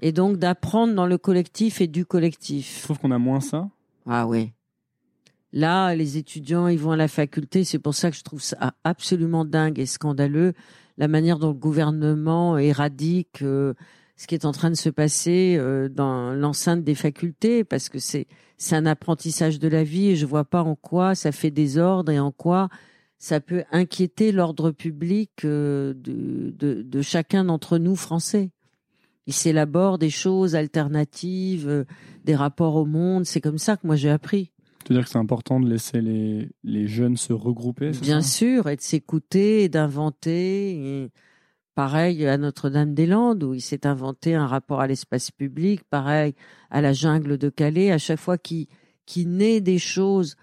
et donc d'apprendre dans le collectif et du Je collectif. trouve qu'on a moins ça. Ah ouais. Là, les étudiants, ils vont à la faculté, c'est pour ça que je trouve ça absolument dingue et scandaleux la manière dont le gouvernement éradique euh, ce qui est en train de se passer euh, dans l'enceinte des facultés parce que c'est c'est un apprentissage de la vie et je vois pas en quoi ça fait désordre et en quoi ça peut inquiéter l'ordre public euh, de, de, de chacun d'entre nous français. Il s'élabore des choses alternatives, euh, des rapports au monde. C'est comme ça que moi j'ai appris. Tu veux dire que c'est important de laisser les, les jeunes se regrouper Bien ça? sûr, et de s'écouter et d'inventer. et Pareil à Notre-Dame-des-Landes, où il s'est inventé un rapport à l'espace public. Pareil à la jungle de Calais. À chaque fois qu'il qui naît des choses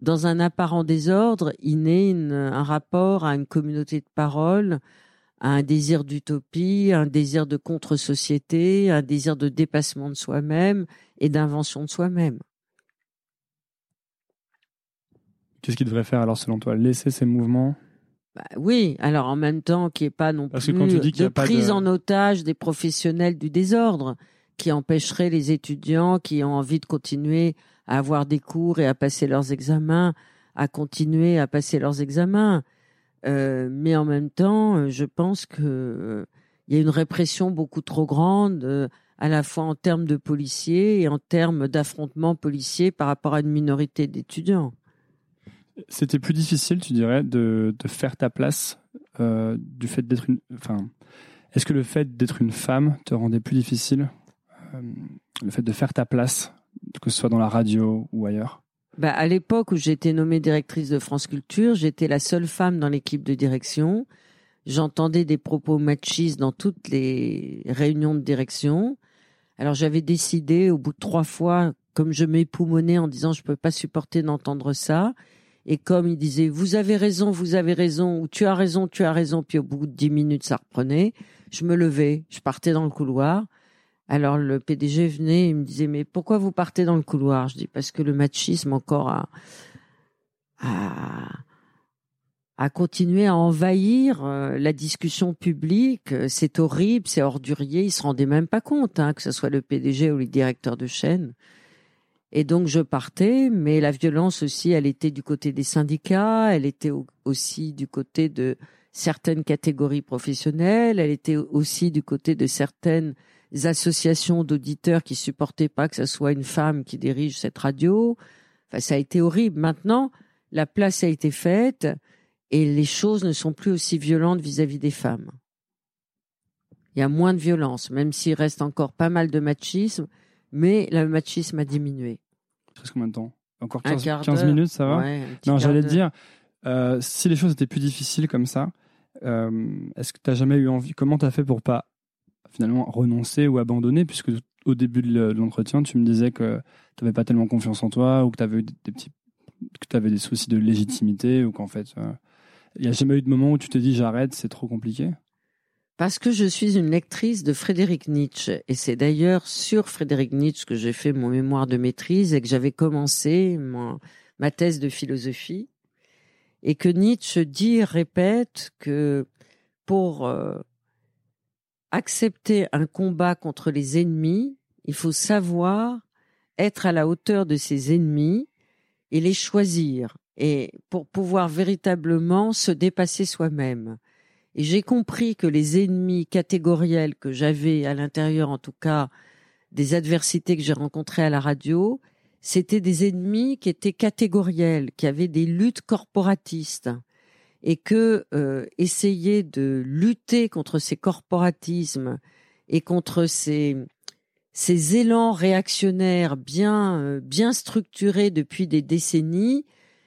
dans un apparent désordre, il naît une- un rapport à une communauté de parole, à un désir d'utopie, un désir de contre-société, un désir de dépassement de soi-même et d'invention de soi-même. Qu'est-ce qu'il devrait faire alors selon toi? Laisser ces mouvements? Bah oui, alors en même temps qu'il n'y ait pas non Parce plus de prise de- en otage des professionnels du désordre qui empêcherait les étudiants qui ont envie de continuer à avoir des cours et à passer leurs examens, à continuer à passer leurs examens. Euh, mais en même temps, euh, je pense que euh, y a une répression beaucoup trop grande, à la fois en termes de policiers et en termes d'affrontements policiers par rapport à une minorité d'étudiants. C'était plus difficile, tu dirais, de, faire ta place du fait d'être une. Enfin, est-ce que le fait d'être une femme te rendait plus difficile le fait de faire ta place, que ce soit dans la radio ou ailleurs? Bah, à l'époque où j'étais nommée directrice de France Culture, j'étais la seule femme dans l'équipe de direction. J'entendais des propos machistes dans toutes les réunions de direction. Alors j'avais décidé, au bout de trois fois, comme je m'époumonnais en disant je peux pas supporter d'entendre ça, et comme il disait vous avez raison, vous avez raison, ou tu as raison, tu as raison, puis au bout de dix minutes ça reprenait, je me levais, je partais dans le couloir. Alors le PDG venait, il me disait mais pourquoi vous partez dans le couloir? Je dis parce que le machisme encore a, a, continué à envahir euh, la discussion publique. C'est horrible, c'est ordurier. Ils se rendaient même pas compte hein, que ce soit le PDG ou le directeur de chaîne. Et donc je partais, mais la violence aussi, elle était du côté des syndicats, elle était aussi du côté de certaines catégories professionnelles, elle était aussi du côté de certaines associations d'auditeurs qui supportaient pas que ce soit une femme qui dirige cette radio. Enfin, ça a été horrible. Maintenant, la place a été faite et les choses ne sont plus aussi violentes vis-à-vis des femmes. Il y a moins de violence, même s'il reste encore pas mal de machisme, mais le machisme a diminué. Presque combien de temps? Encore 15, minutes, ça va? Non, j'allais te dire, euh, si les choses étaient plus difficiles comme ça, euh, est-ce que tu n'as jamais eu envie Comment tu as fait pour pas finalement renoncer ou abandonner Puisque au début de l'entretien, tu me disais que tu n'avais pas tellement confiance en toi ou que tu avais des petits que tu des soucis de légitimité ou qu'en fait, euh, il n'y a jamais eu de moment où tu te dis j'arrête, c'est trop compliqué? Parce que je suis une lectrice de Frédéric Nietzsche, et c'est d'ailleurs sur Frédéric Nietzsche que j'ai fait mon mémoire de maîtrise et que j'avais commencé ma thèse de philosophie, et que Nietzsche dit, répète que pour euh, accepter un combat contre les ennemis, il faut savoir être à la hauteur de ses ennemis et les choisir, et pour pouvoir véritablement se dépasser soi-même. Et j'ai compris que les ennemis catégoriels que j'avais à l'intérieur, en tout cas, des adversités que j'ai rencontrées à la radio, c'était des ennemis qui étaient catégoriels, qui avaient des luttes corporatistes, et que euh, essayer de lutter contre ces corporatismes et contre ces ces élans réactionnaires bien euh, bien structurés depuis des décennies,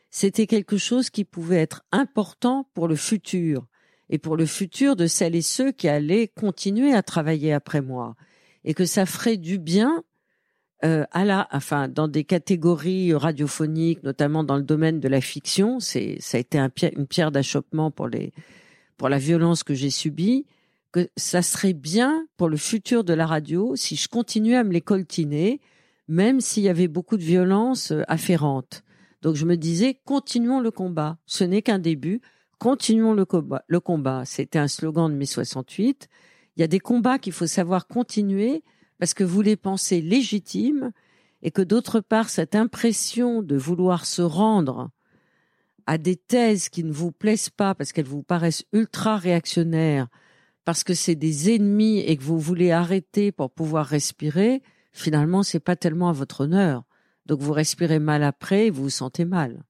c'était quelque chose qui pouvait être important pour le futur et pour le futur de celles et ceux qui allaient continuer à travailler après moi. Et que ça ferait du bien euh, à la, enfin, dans des catégories radiophoniques, notamment dans le domaine de la fiction, c'est, ça a été un une pierre d'achoppement pour les, pour la violence que j'ai subie, que ça serait bien pour le futur de la radio si je continuais à me les coltiner, même s'il y avait beaucoup de violence euh, afférente. Donc je me disais, continuons le combat. Ce n'est qu'un début. Continuons le combat. Le combat, c'était un slogan de mai 68. Il y a des combats qu'il faut savoir continuer parce que vous les pensez légitimes et que d'autre part, cette impression de vouloir se rendre à des thèses qui ne vous plaisent pas parce qu'elles vous paraissent ultra réactionnaires, parce que c'est des ennemis et que vous voulez arrêter pour pouvoir respirer, finalement, c'est pas tellement à votre honneur. Donc vous respirez mal après et vous vous sentez mal.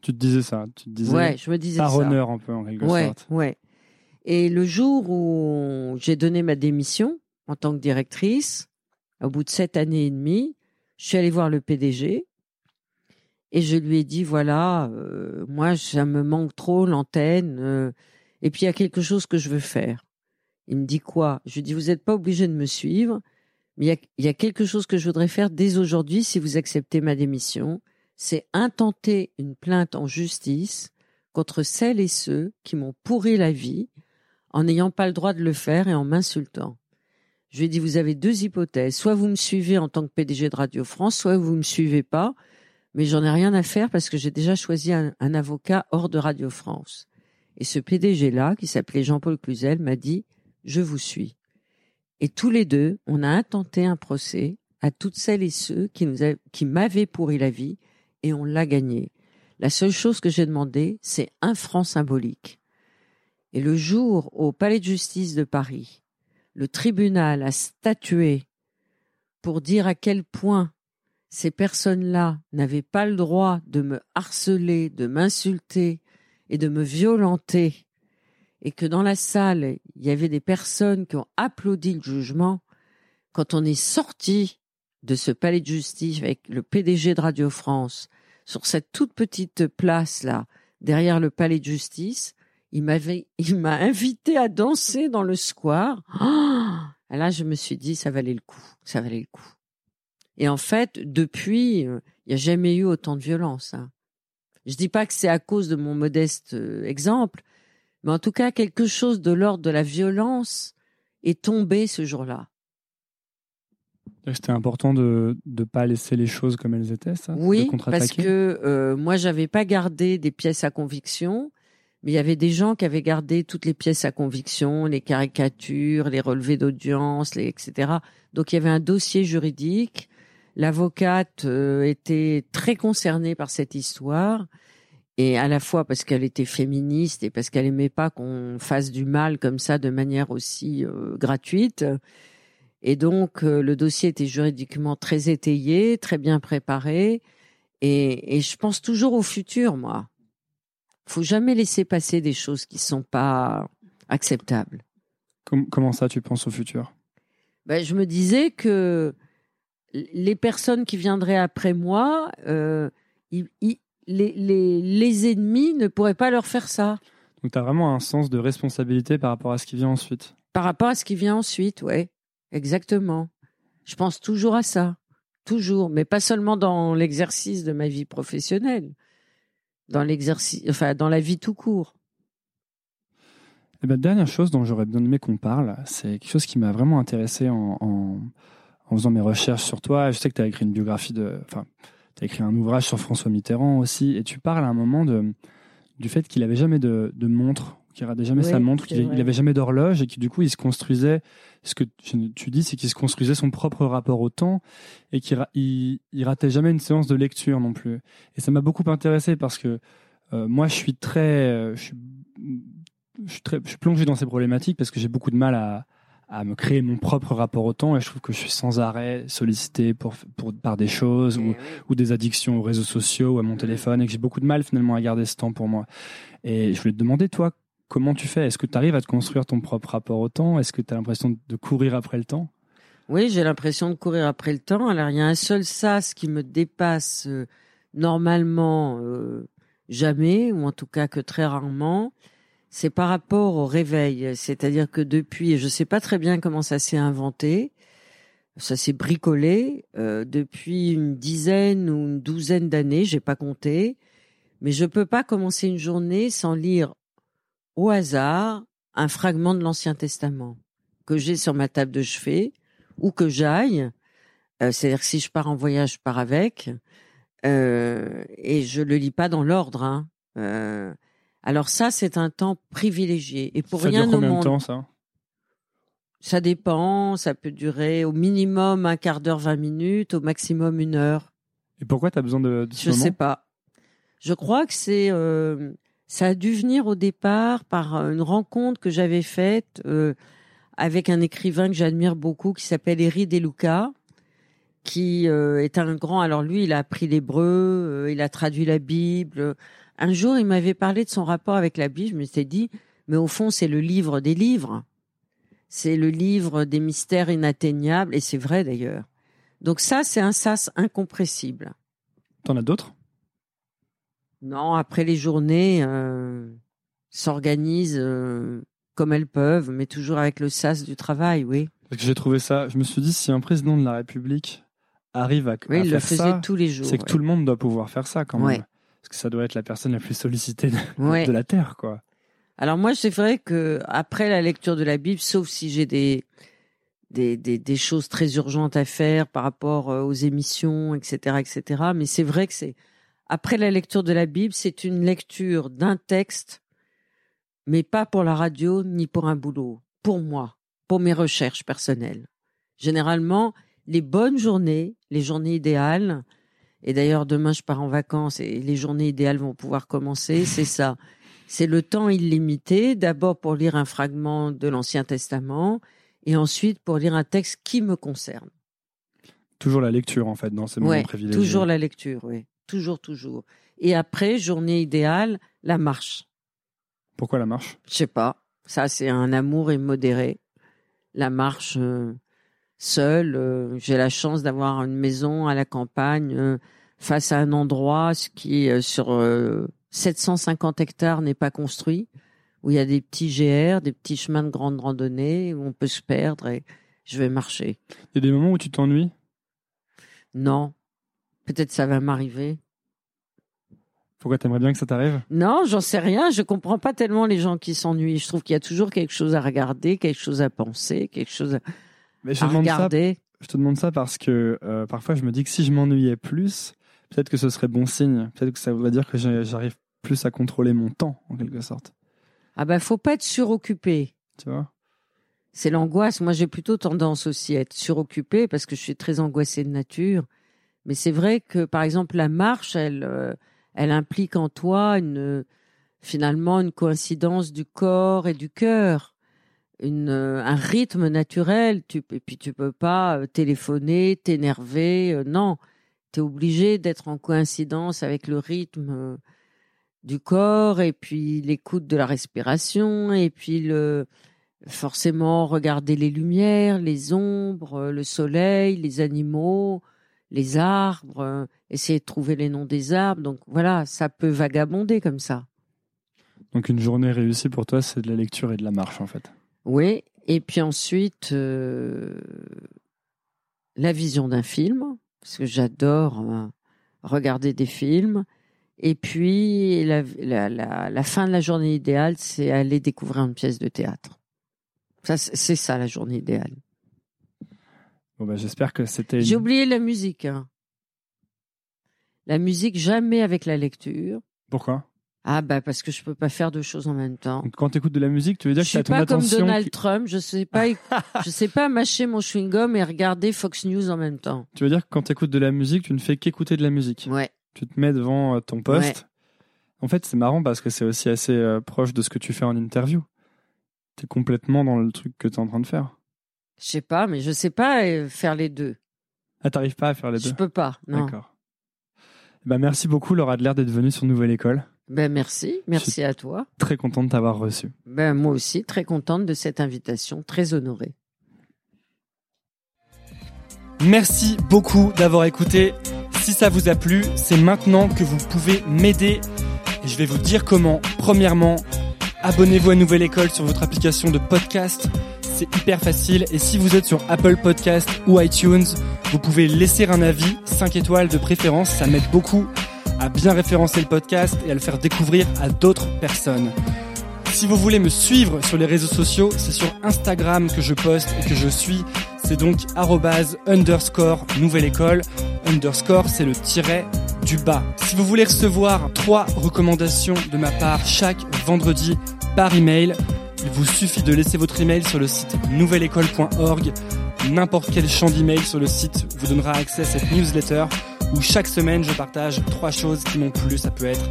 Tu te disais ça, tu te disais ouais, je me disais par ça. honneur un peu en quelque ouais, sorte. Ouais. Et le jour où j'ai donné ma démission en tant que directrice, au bout de sept années et demie, je suis allée voir le PDG et je lui ai dit voilà, euh, moi ça me manque trop l'antenne euh, et puis il y a quelque chose que je veux faire. Il me dit quoi? Je lui dis vous n'êtes pas obligé de me suivre, mais il y, a, il y a quelque chose que je voudrais faire dès aujourd'hui si vous acceptez ma démission c'est intenter une plainte en justice contre celles et ceux qui m'ont pourri la vie en n'ayant pas le droit de le faire et en m'insultant. Je lui ai dit, vous avez deux hypothèses. Soit vous me suivez en tant que PDG de Radio France, soit vous me suivez pas, mais j'en ai rien à faire parce que j'ai déjà choisi un, avocat hors de Radio France. Et ce PDG-là, qui s'appelait Jean-Paul Cluzel, m'a dit, je vous suis. Et tous les deux, on a intenté un procès à toutes celles et ceux qui, qui m'avaient pourri la vie et on l'a gagné. La seule chose que j'ai demandé, c'est un franc symbolique. Et le jour au Palais de justice de Paris, le tribunal a statué pour dire à quel point ces personnes-là n'avaient pas le droit de me harceler, de m'insulter et de me violenter, et que dans la salle, il y avait des personnes qui ont applaudi le jugement, quand on est sorti de ce palais de justice avec le PDG de Radio France sur cette toute petite place là derrière le palais de justice. Il m'avait, (laughs) il m'a invité à danser dans le square. (gasps) Oh là, je me suis dit, ça valait le coup, ça valait le coup. Et en fait, depuis, euh, il n'y a jamais eu autant de violence. Hein. Je dis pas que c'est à cause de mon modeste euh, exemple, mais en tout cas, quelque chose de l'ordre de la violence est tombé ce jour-là. C'était important de ne pas laisser les choses comme elles étaient, ça? Oui, parce que euh, moi, j'avais pas gardé des pièces à conviction, mais il y avait des gens qui avaient gardé toutes les pièces à conviction, les caricatures, les relevés d'audience, les, etc. Donc il y avait un dossier juridique. L'avocate euh, était très concernée par cette histoire, et à la fois parce qu'elle était féministe et parce qu'elle aimait pas qu'on fasse du mal comme ça de manière aussi euh, gratuite. Et donc euh, le dossier était juridiquement très étayé, très bien préparé, et, et je pense toujours au futur, moi faut jamais laisser passer des choses qui sont pas acceptables. comment ça, tu penses au futur? Ben, Je me disais que les personnes qui viendraient après moi, euh, les, les, les, ennemis ne pourraient pas leur faire ça. Donc tu as vraiment un sens de responsabilité par rapport à ce qui vient ensuite? Par rapport à ce qui vient ensuite, oui. Exactement. Je pense toujours à ça. Toujours. Mais pas seulement dans l'exercice de ma vie professionnelle dans l'exercice, enfin dans la vie tout court. Et eh ben, dernière chose dont j'aurais bien aimé qu'on parle, c'est quelque chose qui m'a vraiment intéressé en, en, faisant mes recherches sur toi. Je sais que tu as écrit une biographie de, enfin, tu as écrit un ouvrage sur François Mitterrand aussi, et tu parles à un moment de, du fait qu'il avait jamais de, de montre qui ratait jamais sa montre, qu'il n'avait jamais d'horloge et qui du coup il se construisait. Ce que tu dis, c'est qu'il se construisait son propre rapport au temps et qu'il il, ratait jamais une séance de lecture non plus. Et ça m'a beaucoup intéressé parce que euh, moi je suis très, euh, je suis, je suis très, je suis plongé dans ces problématiques parce que j'ai beaucoup de mal à, à me créer mon propre rapport au temps et je trouve que je suis sans arrêt sollicité pour, pour par des choses ou, ou, des addictions aux réseaux sociaux ou à mon téléphone et que j'ai beaucoup de mal finalement à garder ce temps pour moi. Et je voulais te demander, toi, comment tu fais? Est-ce que tu arrives à te construire ton propre rapport au temps? Est-ce que tu as l'impression de courir après le temps? Oui, j'ai l'impression de courir après le temps. Alors, il y a un seul sas qui me dépasse euh, normalement euh, jamais, ou en tout cas que très rarement. C'est par rapport au réveil. C'est-à-dire que depuis, je ne sais pas très bien comment ça s'est inventé, ça s'est bricolé euh, depuis une dizaine ou une douzaine d'années, j'ai pas compté, mais je peux pas commencer une journée sans lire au hasard un fragment de l'Ancien Testament que j'ai sur ma table de chevet ou que j'aille. Euh, c'est-à-dire que si je pars en voyage, je pars avec. Euh, et je le lis pas dans l'ordre. Hein. Euh, alors ça, c'est un temps privilégié. Et pour ça rien dure combien de temps, ça? Ça dépend. Ça peut durer au minimum un quart d'heure, vingt minutes, au maximum une heure. Et pourquoi tu as besoin de, de ce Je sais pas. Je crois que c'est ça a dû venir au départ par une rencontre que j'avais faite euh, avec un écrivain que j'admire beaucoup qui s'appelle Eri Deluca, qui euh, est un grand. Alors lui, il a appris l'hébreu, euh, il a traduit la Bible. Un jour, il m'avait parlé de son rapport avec la Bible. Je me suis dit, mais au fond, c'est le livre des livres. C'est le livre des mystères inatteignables, et c'est vrai d'ailleurs. Donc ça, c'est un sas incompressible. T'en as d'autres? Non, après les journées euh, s'organisent comme elles peuvent, mais toujours avec le sas du travail, oui. Parce que j'ai trouvé ça. Je me suis dit, si un président de la République arrive à, oui, il le faisait tous les jours. C'est que tout le monde doit pouvoir faire ça quand même. Parce que ça doit être la personne la plus sollicitée de, de la terre, quoi. Alors moi, c'est vrai que après la lecture de la Bible, sauf si j'ai des des, des, des, choses très urgentes à faire par rapport euh, aux émissions, etc., etc. Mais c'est vrai que c'est après la lecture de la Bible, c'est une lecture d'un texte, mais pas pour la radio ni pour un boulot, pour moi, pour mes recherches personnelles. Généralement, les bonnes journées, les journées idéales, et d'ailleurs demain je pars en vacances et les journées idéales vont pouvoir commencer, (laughs) c'est ça. C'est le temps illimité, d'abord pour lire un fragment de l'Ancien Testament, et ensuite pour lire un texte qui me concerne. Toujours la lecture en fait dans ces moments privilégiés. Toujours la lecture, oui toujours, toujours. Et après, journée idéale, la marche. Pourquoi la marche? Je sais pas. Ça, c'est un amour immodéré. La marche, euh, seule. Euh, J'ai la chance d'avoir une maison à la campagne euh, face à un endroit ce qui euh, sur euh, 750 hectares n'est pas construit, où il y a des petits GR, des petits chemins de grande randonnée où on peut se perdre et je vais marcher. Il y a des moments où tu t'ennuies? Non, peut-être ça va m'arriver. Pourquoi t'aimerais bien que ça t'arrive? Non, j'en sais rien. Je comprends pas tellement les gens qui s'ennuient. Je trouve qu'il y a toujours quelque chose à regarder, quelque chose à penser, quelque chose à, Mais je te à demande ça regarder. Je te demande ça parce que euh, parfois je me dis que si je m'ennuyais plus, peut-être que ce serait bon signe. Peut-être que ça voudrait dire que j'arrive plus à contrôler mon temps, en quelque sorte. Ah ben, faut pas être suroccupé. Tu vois? C'est l'angoisse. Moi, j'ai plutôt tendance aussi à être suroccupée parce que je suis très angoissée de nature. Mais c'est vrai que, par exemple, la marche, elle, euh, elle implique en toi une, finalement, une coïncidence du corps et du cœur, euh, un rythme naturel. Tu, et puis, tu peux pas euh, téléphoner, t'énerver. euh, non, tu es obligé d'être en coïncidence avec le rythme du corps et puis l'écoute de la respiration et puis le, forcément regarder les lumières, les ombres, le soleil, les animaux, les arbres, essayer de trouver les noms des arbres. Donc voilà, ça peut vagabonder comme ça. Donc une journée réussie pour toi, c'est de la lecture et de la marche, en fait. Oui. Et puis ensuite, euh, la vision d'un film, parce que j'adore euh, regarder des films. Et puis, la, la, la, la fin de la journée idéale, c'est aller découvrir une pièce de théâtre. Ça, c'est ça la journée idéale. Bon, bah, j'espère que c'était. J'ai oublié la musique. hein. La musique, jamais avec la lecture. Pourquoi? Ah bah parce que je peux pas faire deux choses en même temps. Quand tu écoutes de la musique, tu veux dire Je que suis t'as ton pas comme attention. Donald qui- Trump. Je sais pas, (laughs) je sais pas mâcher mon chewing gum et regarder Fox News en même temps. Tu veux dire que quand tu écoutes de la musique, tu ne fais qu'écouter de la musique? Ouais. Tu te mets devant euh, ton poste? Ouais. En fait, c'est marrant parce que c'est aussi assez euh, proche de ce que tu fais en interview. Tu es complètement dans le truc que tu es en train de faire. Je sais pas, mais je sais pas euh, faire les deux. Ah, t'arrives pas à faire les Je deux? peux pas. Non. D'accord. Bah, merci beaucoup, Laura Adler, d'être venue sur Nouvelle École. Ben merci, merci à toi. Très content de t'avoir reçu. Ben moi aussi, très contente de cette invitation, très honorée. Merci beaucoup d'avoir écouté. Si ça vous a plu, c'est maintenant que vous pouvez m'aider. Et je vais vous dire comment. Premièrement, abonnez-vous à Nouvelle École sur votre application de podcast. C'est hyper facile. Et si vous êtes sur Apple Podcast ou iTunes, vous pouvez laisser un avis, 5 étoiles de préférence. Ça m'aide beaucoup à bien référencer le podcast et à le faire découvrir à d'autres personnes. Si vous voulez me suivre sur les réseaux sociaux, c'est sur Instagram que je poste et que je suis. C'est donc underscore nouvelle école. Underscore, c'est le tiret du bas. Si vous voulez recevoir trois recommandations de ma part chaque vendredi par email, il vous suffit de laisser votre email sur le site nouvelleécole.org. N'importe quel champ d'email sur le site vous donnera accès à cette newsletter où chaque semaine je partage trois choses qui m'ont plu. Ça peut être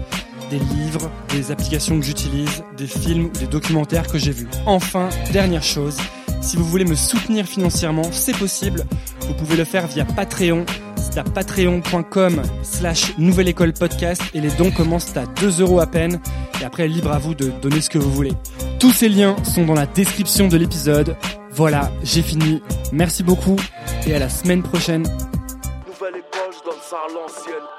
des livres, des applications que j'utilise, des films ou des documentaires que j'ai vus. Enfin, dernière chose, si vous voulez me soutenir financièrement, c'est possible. Vous pouvez le faire via Patreon. C'est à patreon.com slash nouvelle école podcast et les dons commencent à 2 euros à peine. Et après, libre à vous de donner ce que vous voulez. Tous ces liens sont dans la description de l'épisode. Voilà, j'ai fini. Merci beaucoup et à la semaine prochaine. Ça à l'ancienne.